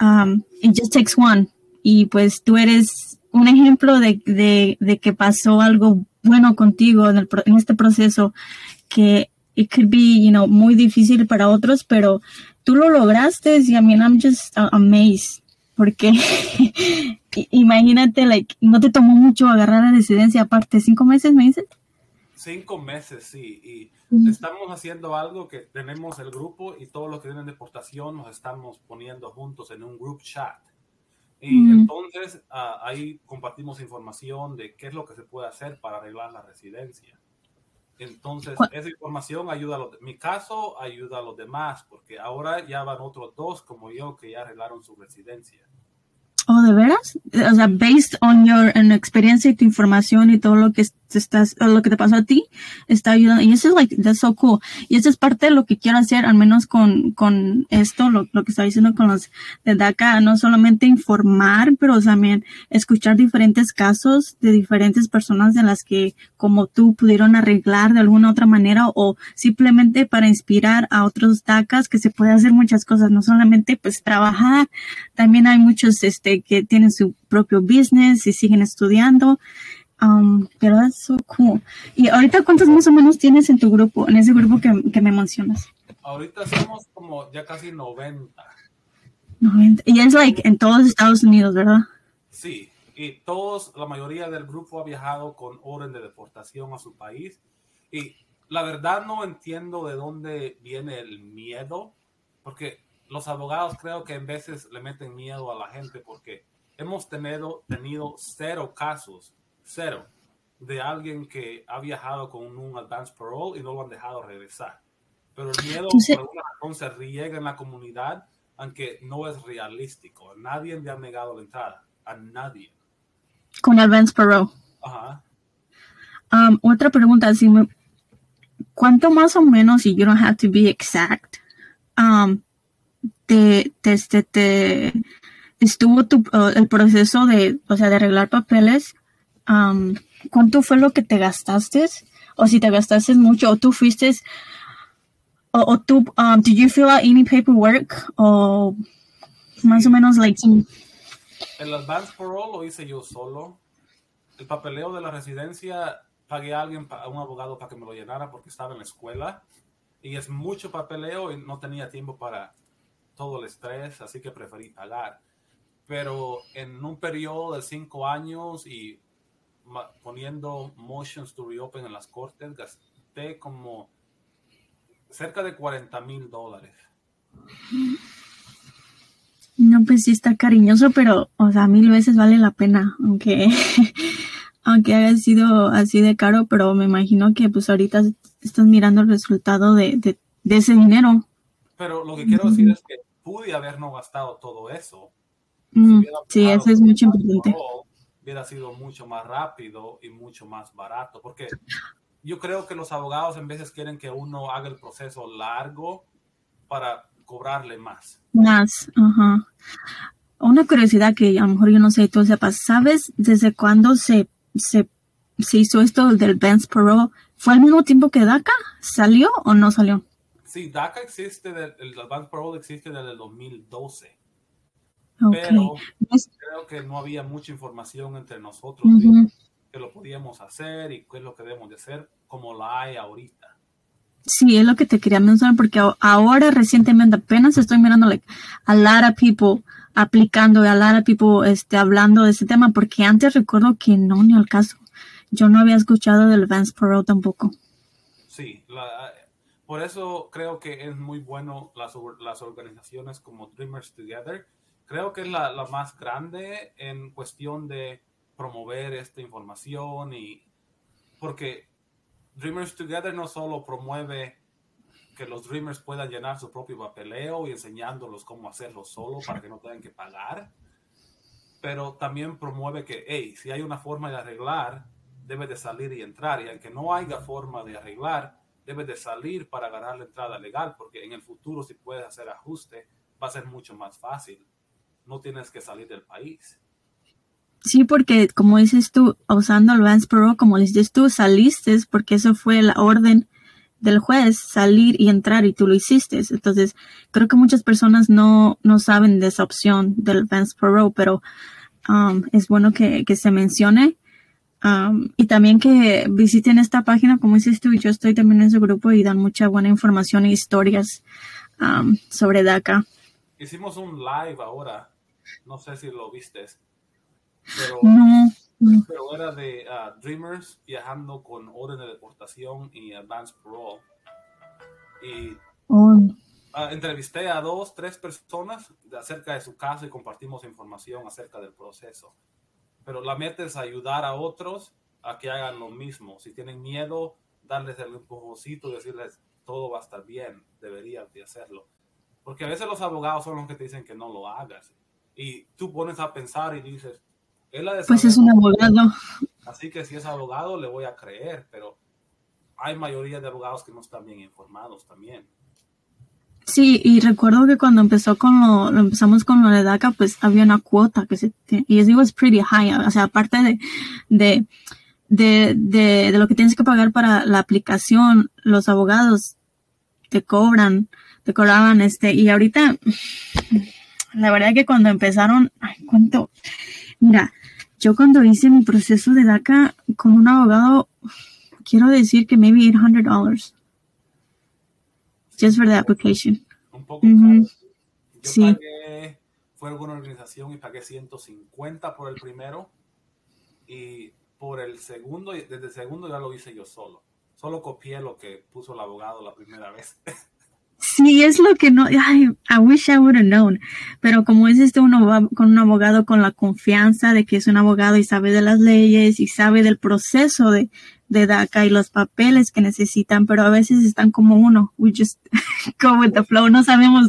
um, it just takes one. Y pues tú eres un ejemplo de, de, de que pasó algo bueno contigo en, el, en este proceso que it could be, you know, muy difícil para otros, pero tú lo lograste y I mean, I'm just amazed porque imagínate, like, no te tomó mucho agarrar la residencia, aparte, cinco meses, me dices. Cinco meses, sí, y estamos haciendo algo que tenemos el grupo y todos los que vienen de deportación nos estamos poniendo juntos en un group chat. Y entonces ah, ahí compartimos información de qué es lo que se puede hacer para arreglar la residencia. Entonces, esa información ayuda a los, mi caso ayuda a los demás, porque ahora ya van otros dos como yo que ya arreglaron su residencia. ¿Oh, de veras? O sea, based on your experiencia y tu información y todo lo que estás, lo que te pasó a ti, está ayudando. Y eso es like, that's so cool. Y eso es parte de lo que quiero hacer, al menos con, con esto, lo, lo que está diciendo con los de DACA, no solamente informar, pero también escuchar diferentes casos de diferentes personas de las que, como tú, pudieron arreglar de alguna otra manera o simplemente para inspirar a otros DACAs que se puede hacer muchas cosas, no solamente pues trabajar, también hay muchos, este, que tienen su propio business y siguen estudiando. Um, pero es so cool. ¿Y ahorita cuántos más o menos tienes en tu grupo, en ese grupo que, que me mencionas? Ahorita somos como ya casi 90. 90. Y es like en todos Estados Unidos, ¿verdad? Sí, y todos, la mayoría del grupo ha viajado con orden de deportación a su país. Y la verdad no entiendo de dónde viene el miedo, porque los abogados creo que en veces le meten miedo a la gente porque hemos tenido, tenido cero casos, cero, de alguien que ha viajado con un advance parole y no lo han dejado regresar. Pero el miedo por alguna razón se riega en la comunidad, aunque no es realístico. Nadie le ha negado la entrada, a nadie. Con advance parole. Ajá. Um, otra pregunta, si ¿cuánto más o menos, y you don't have to be exact, um, te, te, te, estuvo tu, el proceso de, o sea, de arreglar papeles, ¿cuánto fue lo que te gastaste? O si te gastaste mucho, o tú fuiste, o, o tú, um, did you fill out any paperwork? O más o menos, like, el advance parole lo hice yo solo. El papeleo de la residencia pagué a alguien, a un abogado para que me lo llenara porque estaba en la escuela. Y es mucho papeleo y no tenía tiempo para todo el estrés, así que preferí pagar. Pero en un periodo de cinco años y poniendo motions to reopen en las cortes, gasté como cerca de 40 mil dólares. No, pues sí está cariñoso, pero, o sea, mil veces vale la pena, aunque, aunque haya sido así de caro, pero me imagino que pues ahorita estás mirando el resultado de, de ese dinero. Pero lo que quiero decir es que pude haber no gastado todo eso. Mm, sí, eso es mucho importante. hubiera sido mucho más rápido y mucho más barato, porque yo creo que los abogados en veces quieren que uno haga el proceso largo para cobrarle más. Más, ajá. Una curiosidad que a lo mejor yo no sé, tú sepas, ¿sabes desde cuándo se, se, se hizo esto del Benz Pro? ¿Fue al mismo tiempo que DACA? ¿Salió o no salió? Sí, DACA existe, el Advanced Parole existe desde el 2012. Pero creo que no había mucha información entre nosotros que lo podíamos hacer y qué es lo que debemos de hacer como la hay ahorita. Sí, es lo que te quería mencionar porque ahora recientemente apenas estoy mirando like, a lot of people aplicando, a lot of people este, hablando de ese tema porque antes recuerdo que no, ni al caso. Yo no había escuchado del Advanced Parole tampoco. Sí, la, por eso creo que es muy bueno las, las organizaciones como Dreamers Together. Creo que es la, la, más grande en cuestión de promover esta información y porque Dreamers Together no solo promueve que los Dreamers puedan llenar su propio papeleo y enseñándolos cómo hacerlo solo para que no tengan que pagar, pero también promueve que, hey, si hay una forma de arreglar, debe de salir y entrar, y aunque no haya forma de arreglar, debes de salir para ganar la entrada legal, porque en el futuro si puedes hacer ajuste, va a ser mucho más fácil. No tienes que salir del país. Sí, porque como dices tú, usando el Vance Pro, como dices tú, saliste porque eso fue la orden del juez, salir y entrar y tú lo hiciste. Entonces, creo que muchas personas no, no saben de esa opción del Vance Pro, pero um, es bueno que, que se mencione y también que visiten esta página, como dices tú, yo estoy también en ese grupo y dan mucha buena información e historias sobre DACA. Hicimos un live ahora no sé si lo viste, pero, pero era de uh, Dreamers viajando con orden de deportación y advance parole. Y oh. uh, entrevisté a dos, tres personas acerca de su caso y compartimos información acerca del proceso. Pero la meta es ayudar a otros a que hagan lo mismo. Si tienen miedo, darles el empujoncito y decirles todo va a estar bien, deberías de hacerlo. Porque a veces los abogados son los que te dicen que no lo hagas. Y tú pones a pensar y dices, él ha Pues es un abogado. Así que si es abogado, le voy a creer, pero hay mayoría de abogados que no están bien informados también. Sí, y recuerdo que cuando empezó con lo, empezamos con lo de DACA, pues había una cuota que se, y es was pretty high, o sea, aparte de, de, de, de, de lo que tienes que pagar para la aplicación, los abogados te cobran, te cobraban este, y ahorita, la verdad que cuando empezaron, ay, cuánto, mira, yo cuando hice mi proceso de DACA con un abogado, quiero decir que maybe $800 Just for the application. Un poco Yo sí. pagué, fue alguna organización y pagué 150 por el primero y por el segundo, desde el segundo ya lo hice yo solo. Solo copié lo que puso el abogado la primera vez. Sí, es lo que no, ay, I wish I would have known. Pero como es este uno va con un abogado con la confianza de que es un abogado y sabe de las leyes y sabe del proceso de, DACA y los papeles que necesitan, pero a veces están como uno, we just go with the flow, no sabemos,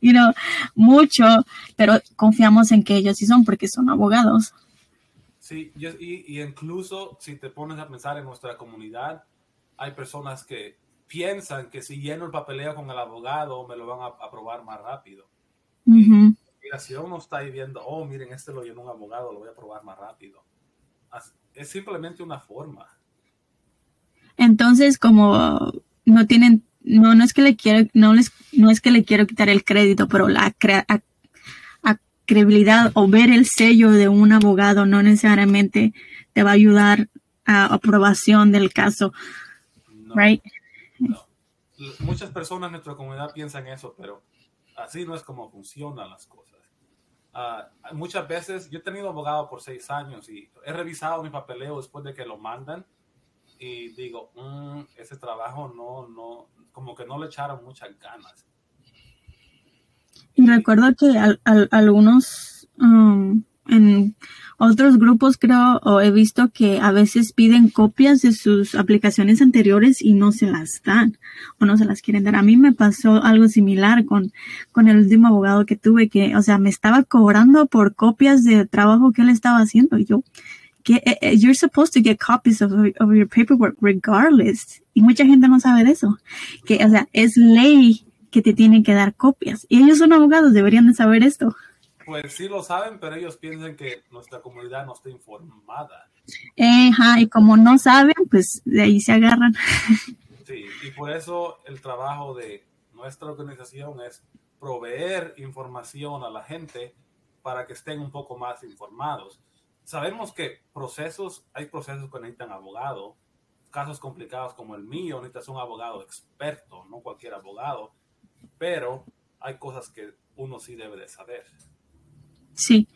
you know, mucho, pero confiamos en que ellos sí son porque son abogados. Sí, y, y incluso si te pones a pensar en nuestra comunidad, hay personas que piensan que si lleno el papeleo con el abogado me lo van a aprobar más rápido. Uh -huh. no está ahí viendo, oh, miren, este lo llenó un abogado, lo voy a aprobar más rápido. Es simplemente una forma. Entonces, como no tienen, no, no es que le quiero, no les, no es que le quiero quitar el crédito, pero la credibilidad o ver el sello de un abogado no necesariamente te va a ayudar a aprobación del caso. right? Muchas personas en nuestra comunidad piensan eso, pero así no es como funcionan las cosas. Uh, muchas veces, yo he tenido abogado por seis años y he revisado mi papeleo después de que lo mandan y digo, mm, ese trabajo no, no, como que no le echaron muchas ganas. Y recuerdo que algunos, um, en otros grupos creo o he visto que a veces piden copias de sus aplicaciones anteriores y no se las dan o no se las quieren dar. A mí me pasó algo similar con, con el último abogado que tuve que, o sea, me estaba cobrando por copias de trabajo que él estaba haciendo y yo, que eh, eh, you're supposed to get copies of, of your paperwork regardless. Y mucha gente no sabe de eso. Que, o sea, es ley que te tienen que dar copias. Y ellos son abogados, deberían de saber esto. Pues sí lo saben, pero ellos piensan que nuestra comunidad no está informada. Ajá, y como no saben, pues de ahí se agarran. Sí, y por eso el trabajo de nuestra organización es proveer información a la gente para que estén un poco más informados. Sabemos que procesos, hay procesos que necesitan abogado, casos complicados como el mío, necesitas un abogado experto, no cualquier abogado, pero hay cosas que uno sí debe de saber. Sí,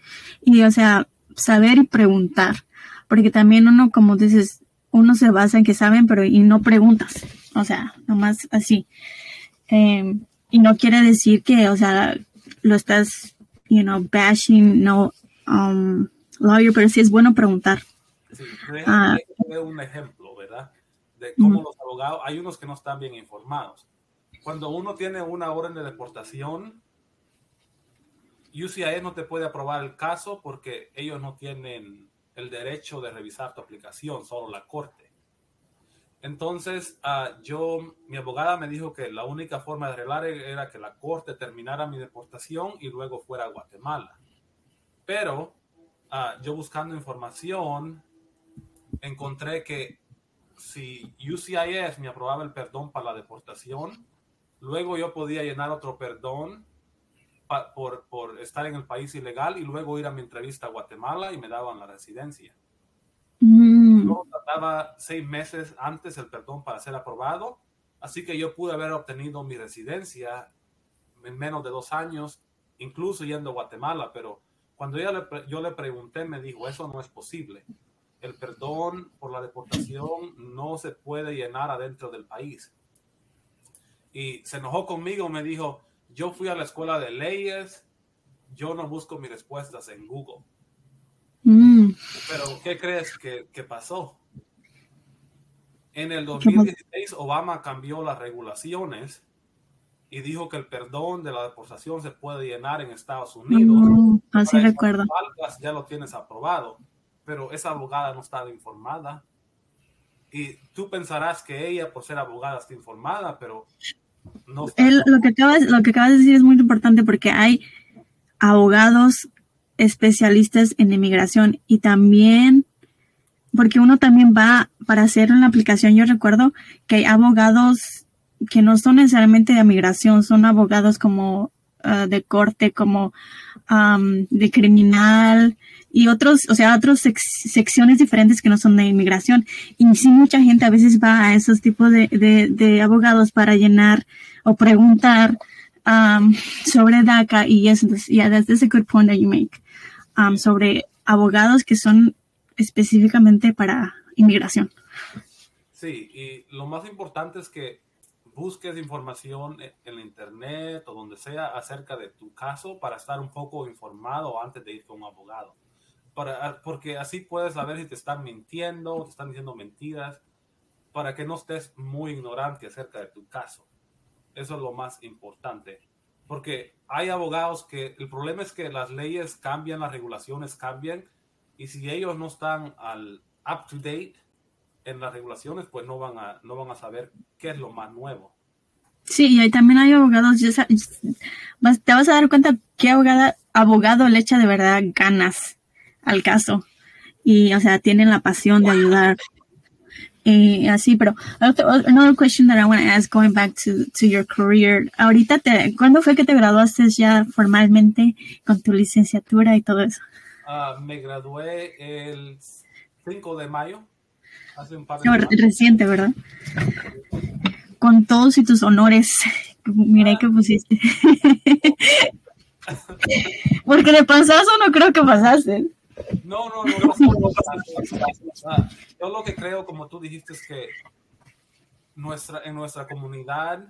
y o sea, saber y preguntar, porque también uno, como dices, uno se basa en que saben, pero y no preguntas, o sea, nomás así. Em, y no quiere decir que, o sea, lo estás, you know, bashing, no, um, lawyer, pero sí es bueno preguntar. Sí, ah. un ejemplo, ¿verdad? De cómo los abogados, hay unos que no están bien informados. Cuando uno tiene una orden de deportación, UCIS no te puede aprobar el caso porque ellos no tienen el derecho de revisar tu aplicación, solo la corte. Entonces, uh, yo, mi abogada me dijo que la única forma de arreglar era que la corte terminara mi deportación y luego fuera a Guatemala. Pero uh, yo buscando información, encontré que si UCIS me aprobaba el perdón para la deportación, luego yo podía llenar otro perdón por, por, estar en el país ilegal y luego ir a mi entrevista a Guatemala y me daban la residencia. Mm. Yo trataba seis meses antes el perdón para ser aprobado, así que yo pude haber obtenido mi residencia en menos de dos años, incluso yendo a Guatemala, pero cuando ella le, yo le pregunté, me dijo, eso no es posible. El perdón por la deportación no se puede llenar adentro del país. Y se enojó conmigo, me dijo, yo fui a la escuela de leyes, yo no busco mis respuestas en Google. Mm. Pero, ¿qué crees que, que pasó? En el 2016, Obama cambió las regulaciones y dijo que el perdón de la deportación se puede llenar en Estados Unidos. Mm, así recuerdo. Ya lo tienes aprobado, pero esa abogada no estaba informada. Y tú pensarás que ella, por ser abogada, está informada, pero no. lo, que acabas, lo que acabas de decir es muy importante porque hay abogados especialistas en inmigración y también porque uno también va para hacer una aplicación. Yo recuerdo que hay abogados que no son necesariamente de migración, son abogados como ah, de corte, como de criminal y otros, o sea, otras secciones diferentes que no son de inmigración. Y sí, mucha gente a veces va a esos tipos de, de, abogados para llenar o preguntar sobre DACA y eso. Yeah, that's, a good point that you make. sobre abogados que son específicamente para inmigración. Sí, y lo más importante es que busques información en la internet o donde sea acerca de tu caso para estar un poco informado antes de ir con un abogado. Para, porque así puedes saber si te están mintiendo o te están diciendo mentiras para que no estés muy ignorante acerca de tu caso. Eso es lo más importante. Porque hay abogados que el problema es que las leyes cambian, las regulaciones cambian y si ellos no están al up to date en las regulaciones, pues no van a, no van a saber qué es lo más nuevo. Sí, y ahí también hay abogados, te vas a dar cuenta qué abogada, abogado le echa de verdad ganas al caso. Y, o sea, tienen la pasión de ayudar. Y así, pero another question that I want to ask going back to, to your career. Ahorita, te, ¿cuándo fue que te graduaste ya formalmente con tu licenciatura y todo eso? Ah, me gradué el 5 de mayo Reciente, ¿verdad? Con todos y tus honores. Mira que pusiste. Porque de pasazo no creo que pasaste. No, no, no. no, ah, yo lo que creo, como tú dijiste, es que nuestra, en nuestra comunidad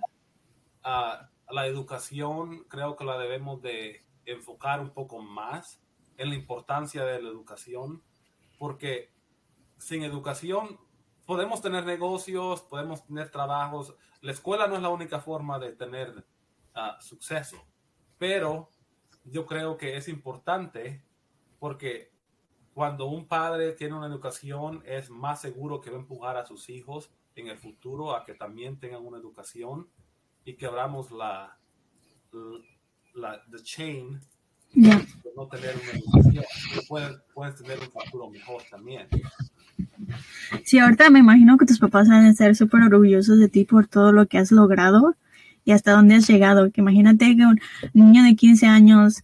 ah, la educación creo que la debemos de enfocar un poco más en la importancia de la educación, porque sin educación podemos tener negocios, podemos tener trabajos. La escuela no es la única forma de tener ah, suceso, pero yo creo que es importante porque cuando un padre tiene una educación es más seguro que va a empujar a sus hijos en el futuro a que también tengan una educación y que abramos la, la, chain de no tener una educación. Puedes, puedes tener un futuro mejor también. Sí, ahorita me imagino que tus papás van a estar súper orgullosos de ti por todo lo que has logrado y hasta dónde has llegado. Que imagínate que un niño de 15 años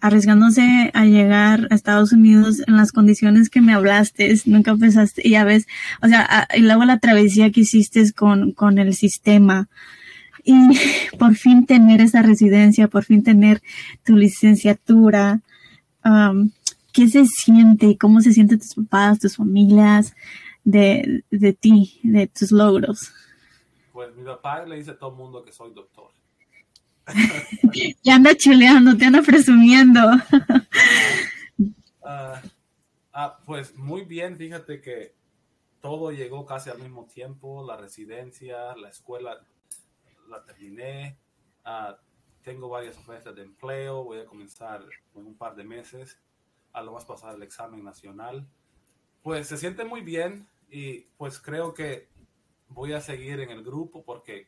arriesgándose a llegar a Estados Unidos en las condiciones que me hablaste, nunca pensaste, y ya ves, o sea, y luego la travesía que hiciste con, con el sistema y por fin tener esa residencia, por fin tener tu licenciatura, ¿qué se siente cómo se sienten tus papás, tus familias de, de ti, de tus logros? Pues mi papá le dice a todo el mundo que soy doctor. Ya anda chuleando, te anda presumiendo. Ah, ah, pues muy bien, fíjate que todo llegó casi al mismo tiempo, la residencia, la escuela, la terminé, ah, tengo varias ofertas de empleo, voy a comenzar en un par de meses a lo más pasar el examen nacional. Pues se siente muy bien y pues creo que voy a seguir en el grupo porque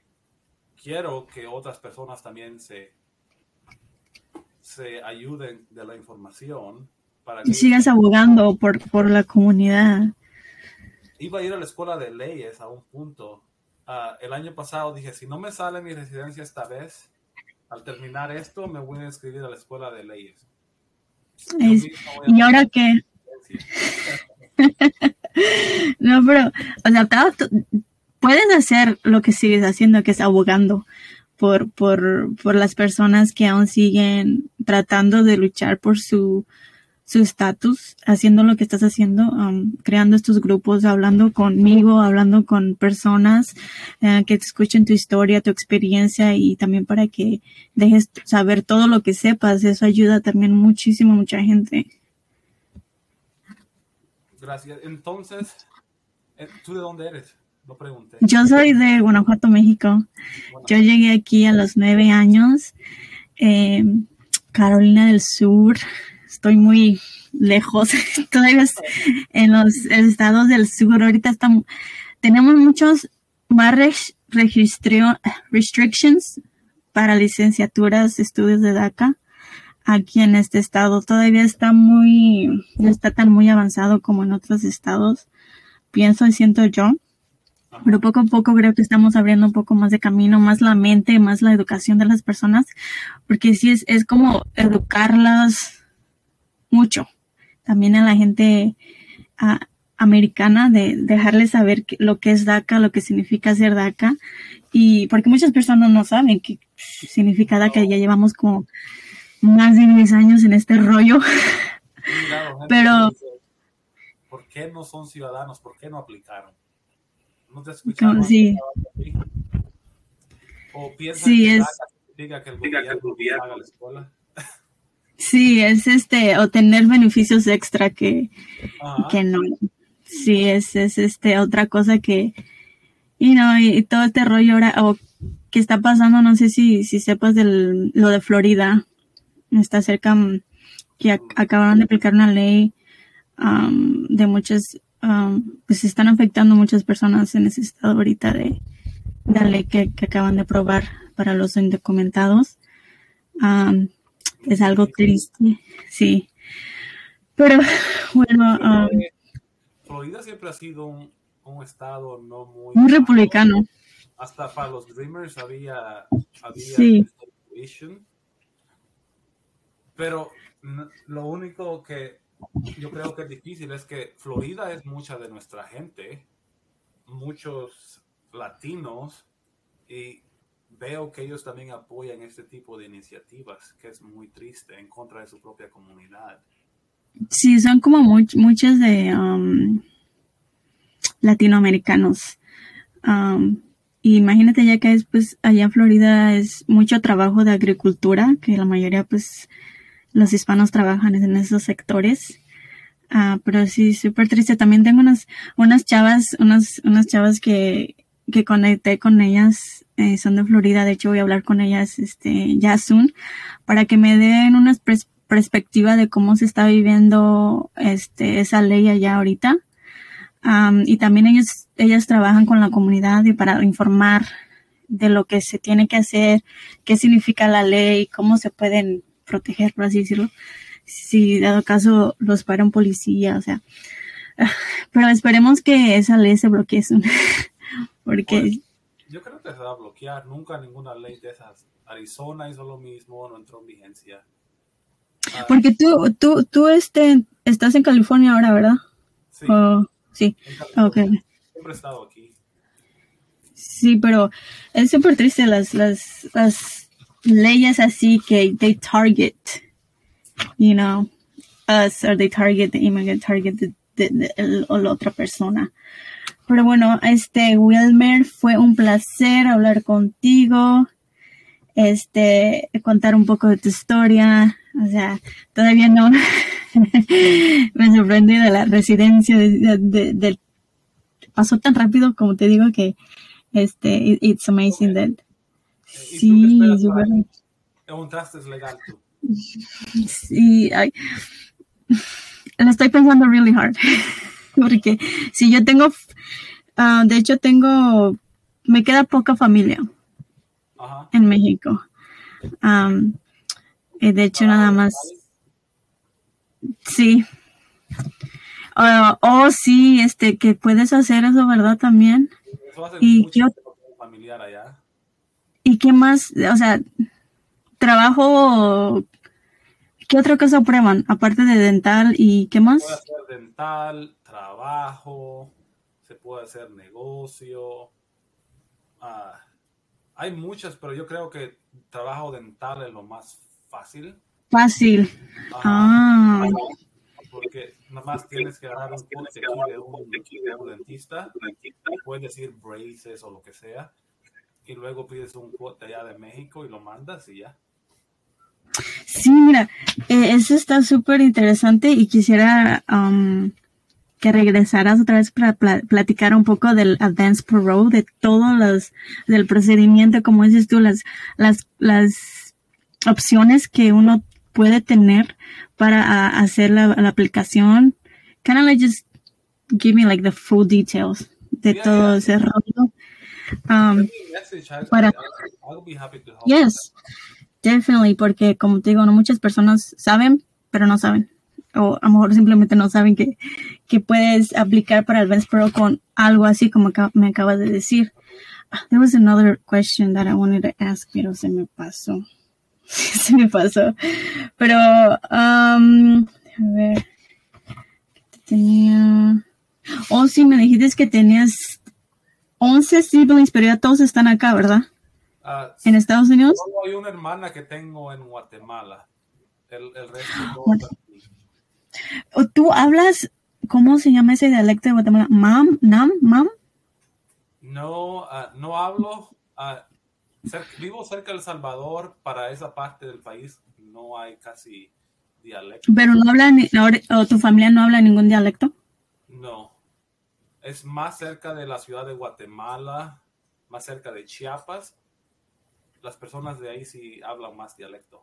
quiero que otras personas también se, se ayuden de la información. Para que y sigas abogando por, por la comunidad. Iba a ir a la escuela de leyes a un punto. Ah, el año pasado dije, si no me sale mi residencia esta vez, al terminar esto me voy a inscribir a la escuela de leyes. ¿Y ahora qué? no, pero, o sea, puedes hacer lo que sigues haciendo, que es abogando por, por, por las personas que aún siguen tratando de luchar por su su estatus, haciendo lo que estás haciendo, um, creando estos grupos, hablando conmigo, hablando con personas eh, que te escuchen tu historia, tu experiencia y también para que dejes saber todo lo que sepas. Eso ayuda también muchísimo a mucha gente. Gracias. Entonces, eh, ¿tú de dónde eres? Lo pregunté. Yo soy de Guanajuato, México. Yo llegué aquí a los nueve años. Eh, Carolina del Sur, estoy muy lejos, todavía en los estados del sur. Ahorita estamos, tenemos muchos más restrictions para licenciaturas, estudios de DACA aquí en este estado. Todavía está muy, no está tan muy avanzado como en otros estados, pienso y siento yo. Pero poco a poco creo que estamos abriendo un poco más de camino, más la mente, más la educación de las personas, porque sí es, es como educarlas mucho. También a la gente americana de dejarles saber lo que es DACA, lo que significa ser DACA. Y porque muchas personas no saben qué significa DACA. Ya llevamos como más de 10 años en este rollo. Pero... ¿Por qué no son ciudadanos? ¿Por qué no aplicaron? ¿No te? Sí. ¿O piensan sí, que es... Significa que el gobierno paga la escuela? Sí, es este, o tener beneficios extra que, que no. Sí, es, es este, otra cosa que, y no, y, todo este rollo ahora, o que está pasando, no sé si, si sepas del, lo de Florida, está cerca, mm, que acabaron de aplicar una ley de muchas, pues están afectando muchas personas en ese estado ahorita de, la ley que, acaban de aprobar para los indocumentados es algo triste, sí. Pero bueno. Um, Florida siempre ha sido un, estado no muy. Muy republicano. Hasta para los Dreamers había. había sí. Pero lo único que yo creo que es difícil es que Florida es mucha de nuestra gente, muchos latinos, y veo que ellos también apoyan este tipo de iniciativas, que es muy triste, en contra de su propia comunidad. Sí, son como muchos de um, latinoamericanos. Um, imagínate ya que pues allá en Florida es mucho trabajo de agricultura, que la mayoría pues los hispanos trabajan en esos sectores. Uh, pero sí, súper triste. También tengo unas, unas chavas, unas, unas chavas que, que conecté con ellas eh, son de Florida, de hecho voy a hablar con ellas este, ya soon, para que me den una perspectiva de cómo se está viviendo este, esa ley allá ahorita. y también ellos, ellas trabajan con la comunidad y para informar de lo que se tiene que hacer, qué significa la ley, cómo se pueden proteger, por así decirlo, si dado caso los para un policía, o sea, pero esperemos que esa ley se bloquee, porque pues, yo creo que se va a bloquear. Nunca ninguna ley de esas. Arizona hizo lo mismo, no entró en vigencia. Ah, Porque tú, tú, tú este, estás en California ahora, ¿verdad? Sí. Oh, sí. Okay. Siempre he estado aquí. Sí, pero es súper triste las, las, las leyes así que they target, you know, us or they target the immigrant, target the, the, la otra persona. Pero bueno, este Wilmer, fue un placer hablar contigo, este, contar un poco de tu historia. O sea, todavía no me sorprendí de la residencia del pasó tan rápido como te digo que este it's amazing that sí super un traste legal tú sí ay, lo estoy pensando really hard porque si yo tengo Ah, de hecho, tengo, me queda poca familia en México. de hecho, nada más. Sí. oh, sí, este, que puedes hacer eso, ¿verdad? También. y qué, familiar allá. ¿Y qué más? O sea, trabajo, ¿qué otra cosa prueban? Aparte de dental y qué más? Puede hacer dental, trabajo, se puede hacer negocio. Ah, hay muchas, pero yo creo que trabajo dental es lo más fácil Fácil. Ah. Porque nada más tienes que dar un de un, de un dentista, puedes decir braces o lo que sea, y luego pides un quote allá de México y lo mandas y ya. Sí, mira, eh, eso está súper interesante y quisiera um, que regresaras otra vez para platicar un poco del Advanced Pro, de todos los, del procedimiento, como dices tú, las, las, las opciones que uno puede tener para hacer la, la aplicación. Kind of like just give me like the full details de todo ese rollo. Um, para, yes, definitely, porque como te digo, no muchas personas saben, pero no saben. O a lo mejor simplemente no saben que, que puedes aplicar para el Advanced Pro con algo así como me acabas de decir. Ah, there was another question that I wanted to ask, pero se me pasó. se me pasó. Pero, um, a ver, tenía... Oh, sí, me dijiste que tenías 11 siblings, pero ya todos están acá, ¿verdad? Uh, ¿En Estados Unidos? Solo hay una hermana que tengo en Guatemala. El, el resto no ¿Tú hablas, cómo se llama ese dialecto de Guatemala? ¿Mam? ¿Nam? ¿Mam? No, uh, no hablo. Uh, vivo cerca de El Salvador, para esa parte del país no hay casi dialecto. ¿Pero no hablan, o tu familia no habla ningún dialecto? No. Es más cerca de la ciudad de Guatemala, más cerca de Chiapas. Las personas de ahí sí hablan más dialecto.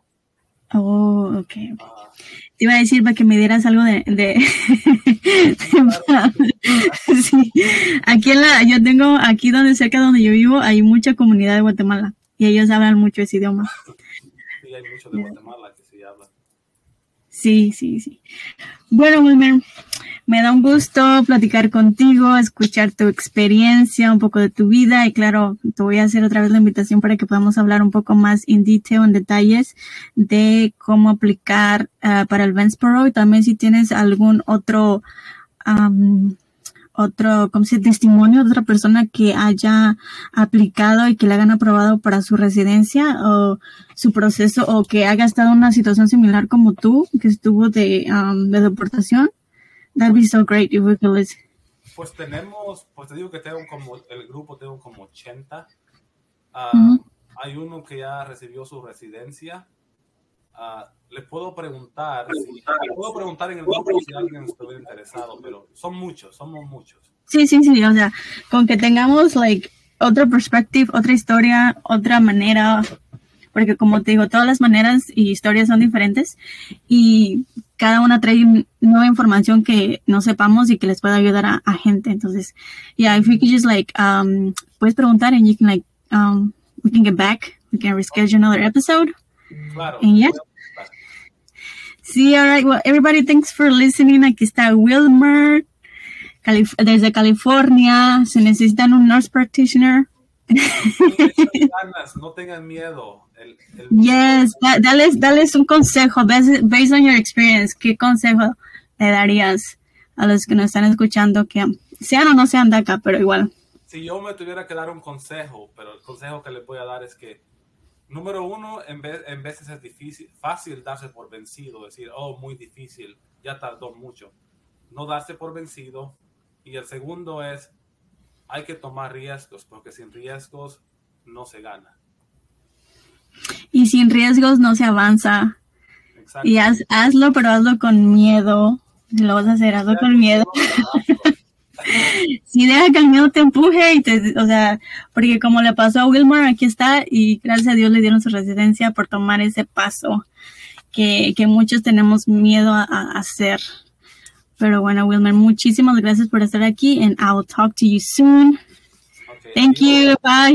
Oh, ok. Ah. Te iba a decir para que me dieras algo de... de... sí. Aquí en la, yo tengo, aquí donde cerca donde yo vivo, hay mucha comunidad de Guatemala y ellos hablan mucho ese idioma. Sí, hay mucho de Guatemala que sí hablan. Sí, sí, sí. Bueno, Wilmer, me da un gusto platicar contigo, escuchar tu experiencia, un poco de tu vida y claro, te voy a hacer otra vez la invitación para que podamos hablar un poco más en detalle, en detalles de cómo aplicar ah, para el Vensporo y también si tienes algún otro otro, como si testimonio de otra persona que haya aplicado y que le hayan aprobado para su residencia o su proceso o que haya estado en una situación similar como tú, que estuvo de, de deportación. That'd be so great if we could listen. Pues tenemos, pues te digo que tengo como, el grupo tengo como 80. Ah, hay uno que ya recibió su residencia. Uh, le puedo preguntar, le puedo preguntar en el grupo si alguien estuviera interesado, pero son muchos, somos muchos. Sí, sí, sí, o sea, con que tengamos, like, otra perspectiva, otra historia, otra manera, porque como te digo, todas las maneras y historias son diferentes y cada una trae nueva información que no sepamos y que les pueda ayudar a, gente. Entonces, yeah, if we could just like, um, puedes preguntar and you can like, um, we can get back, we can reschedule another episode. Claro. And yeah. Sí, all right. Well, everybody, thanks for listening. Aquí está Wilmer Calif desde California. Se necesitan un nurse practitioner. no tengan miedo. Yes, da, dales, dales un consejo, based, based on your experience, ¿qué consejo le darías a los que nos están escuchando que sean o no sean de acá, pero igual? Si yo me tuviera que dar un consejo, pero el consejo que le voy a dar es que, número uno, en, vez, en veces es difícil, fácil darse por vencido, decir, oh, muy difícil, ya tardó mucho. No darse por vencido. Y el segundo es, hay que tomar riesgos, porque sin riesgos no se gana. Y sin riesgos no se avanza. Y hazlo, pero hazlo con miedo. Lo vas a hacer, hazlo con miedo. si deja que el miedo te empuje y te, o sea, porque como le pasó a Wilmer, aquí está, y gracias a Dios le dieron su residencia por tomar ese paso que, que muchos tenemos miedo a, a, hacer. Pero bueno, Wilmer, muchísimas gracias por estar aquí and I will talk to you soon. Thank you. Bye.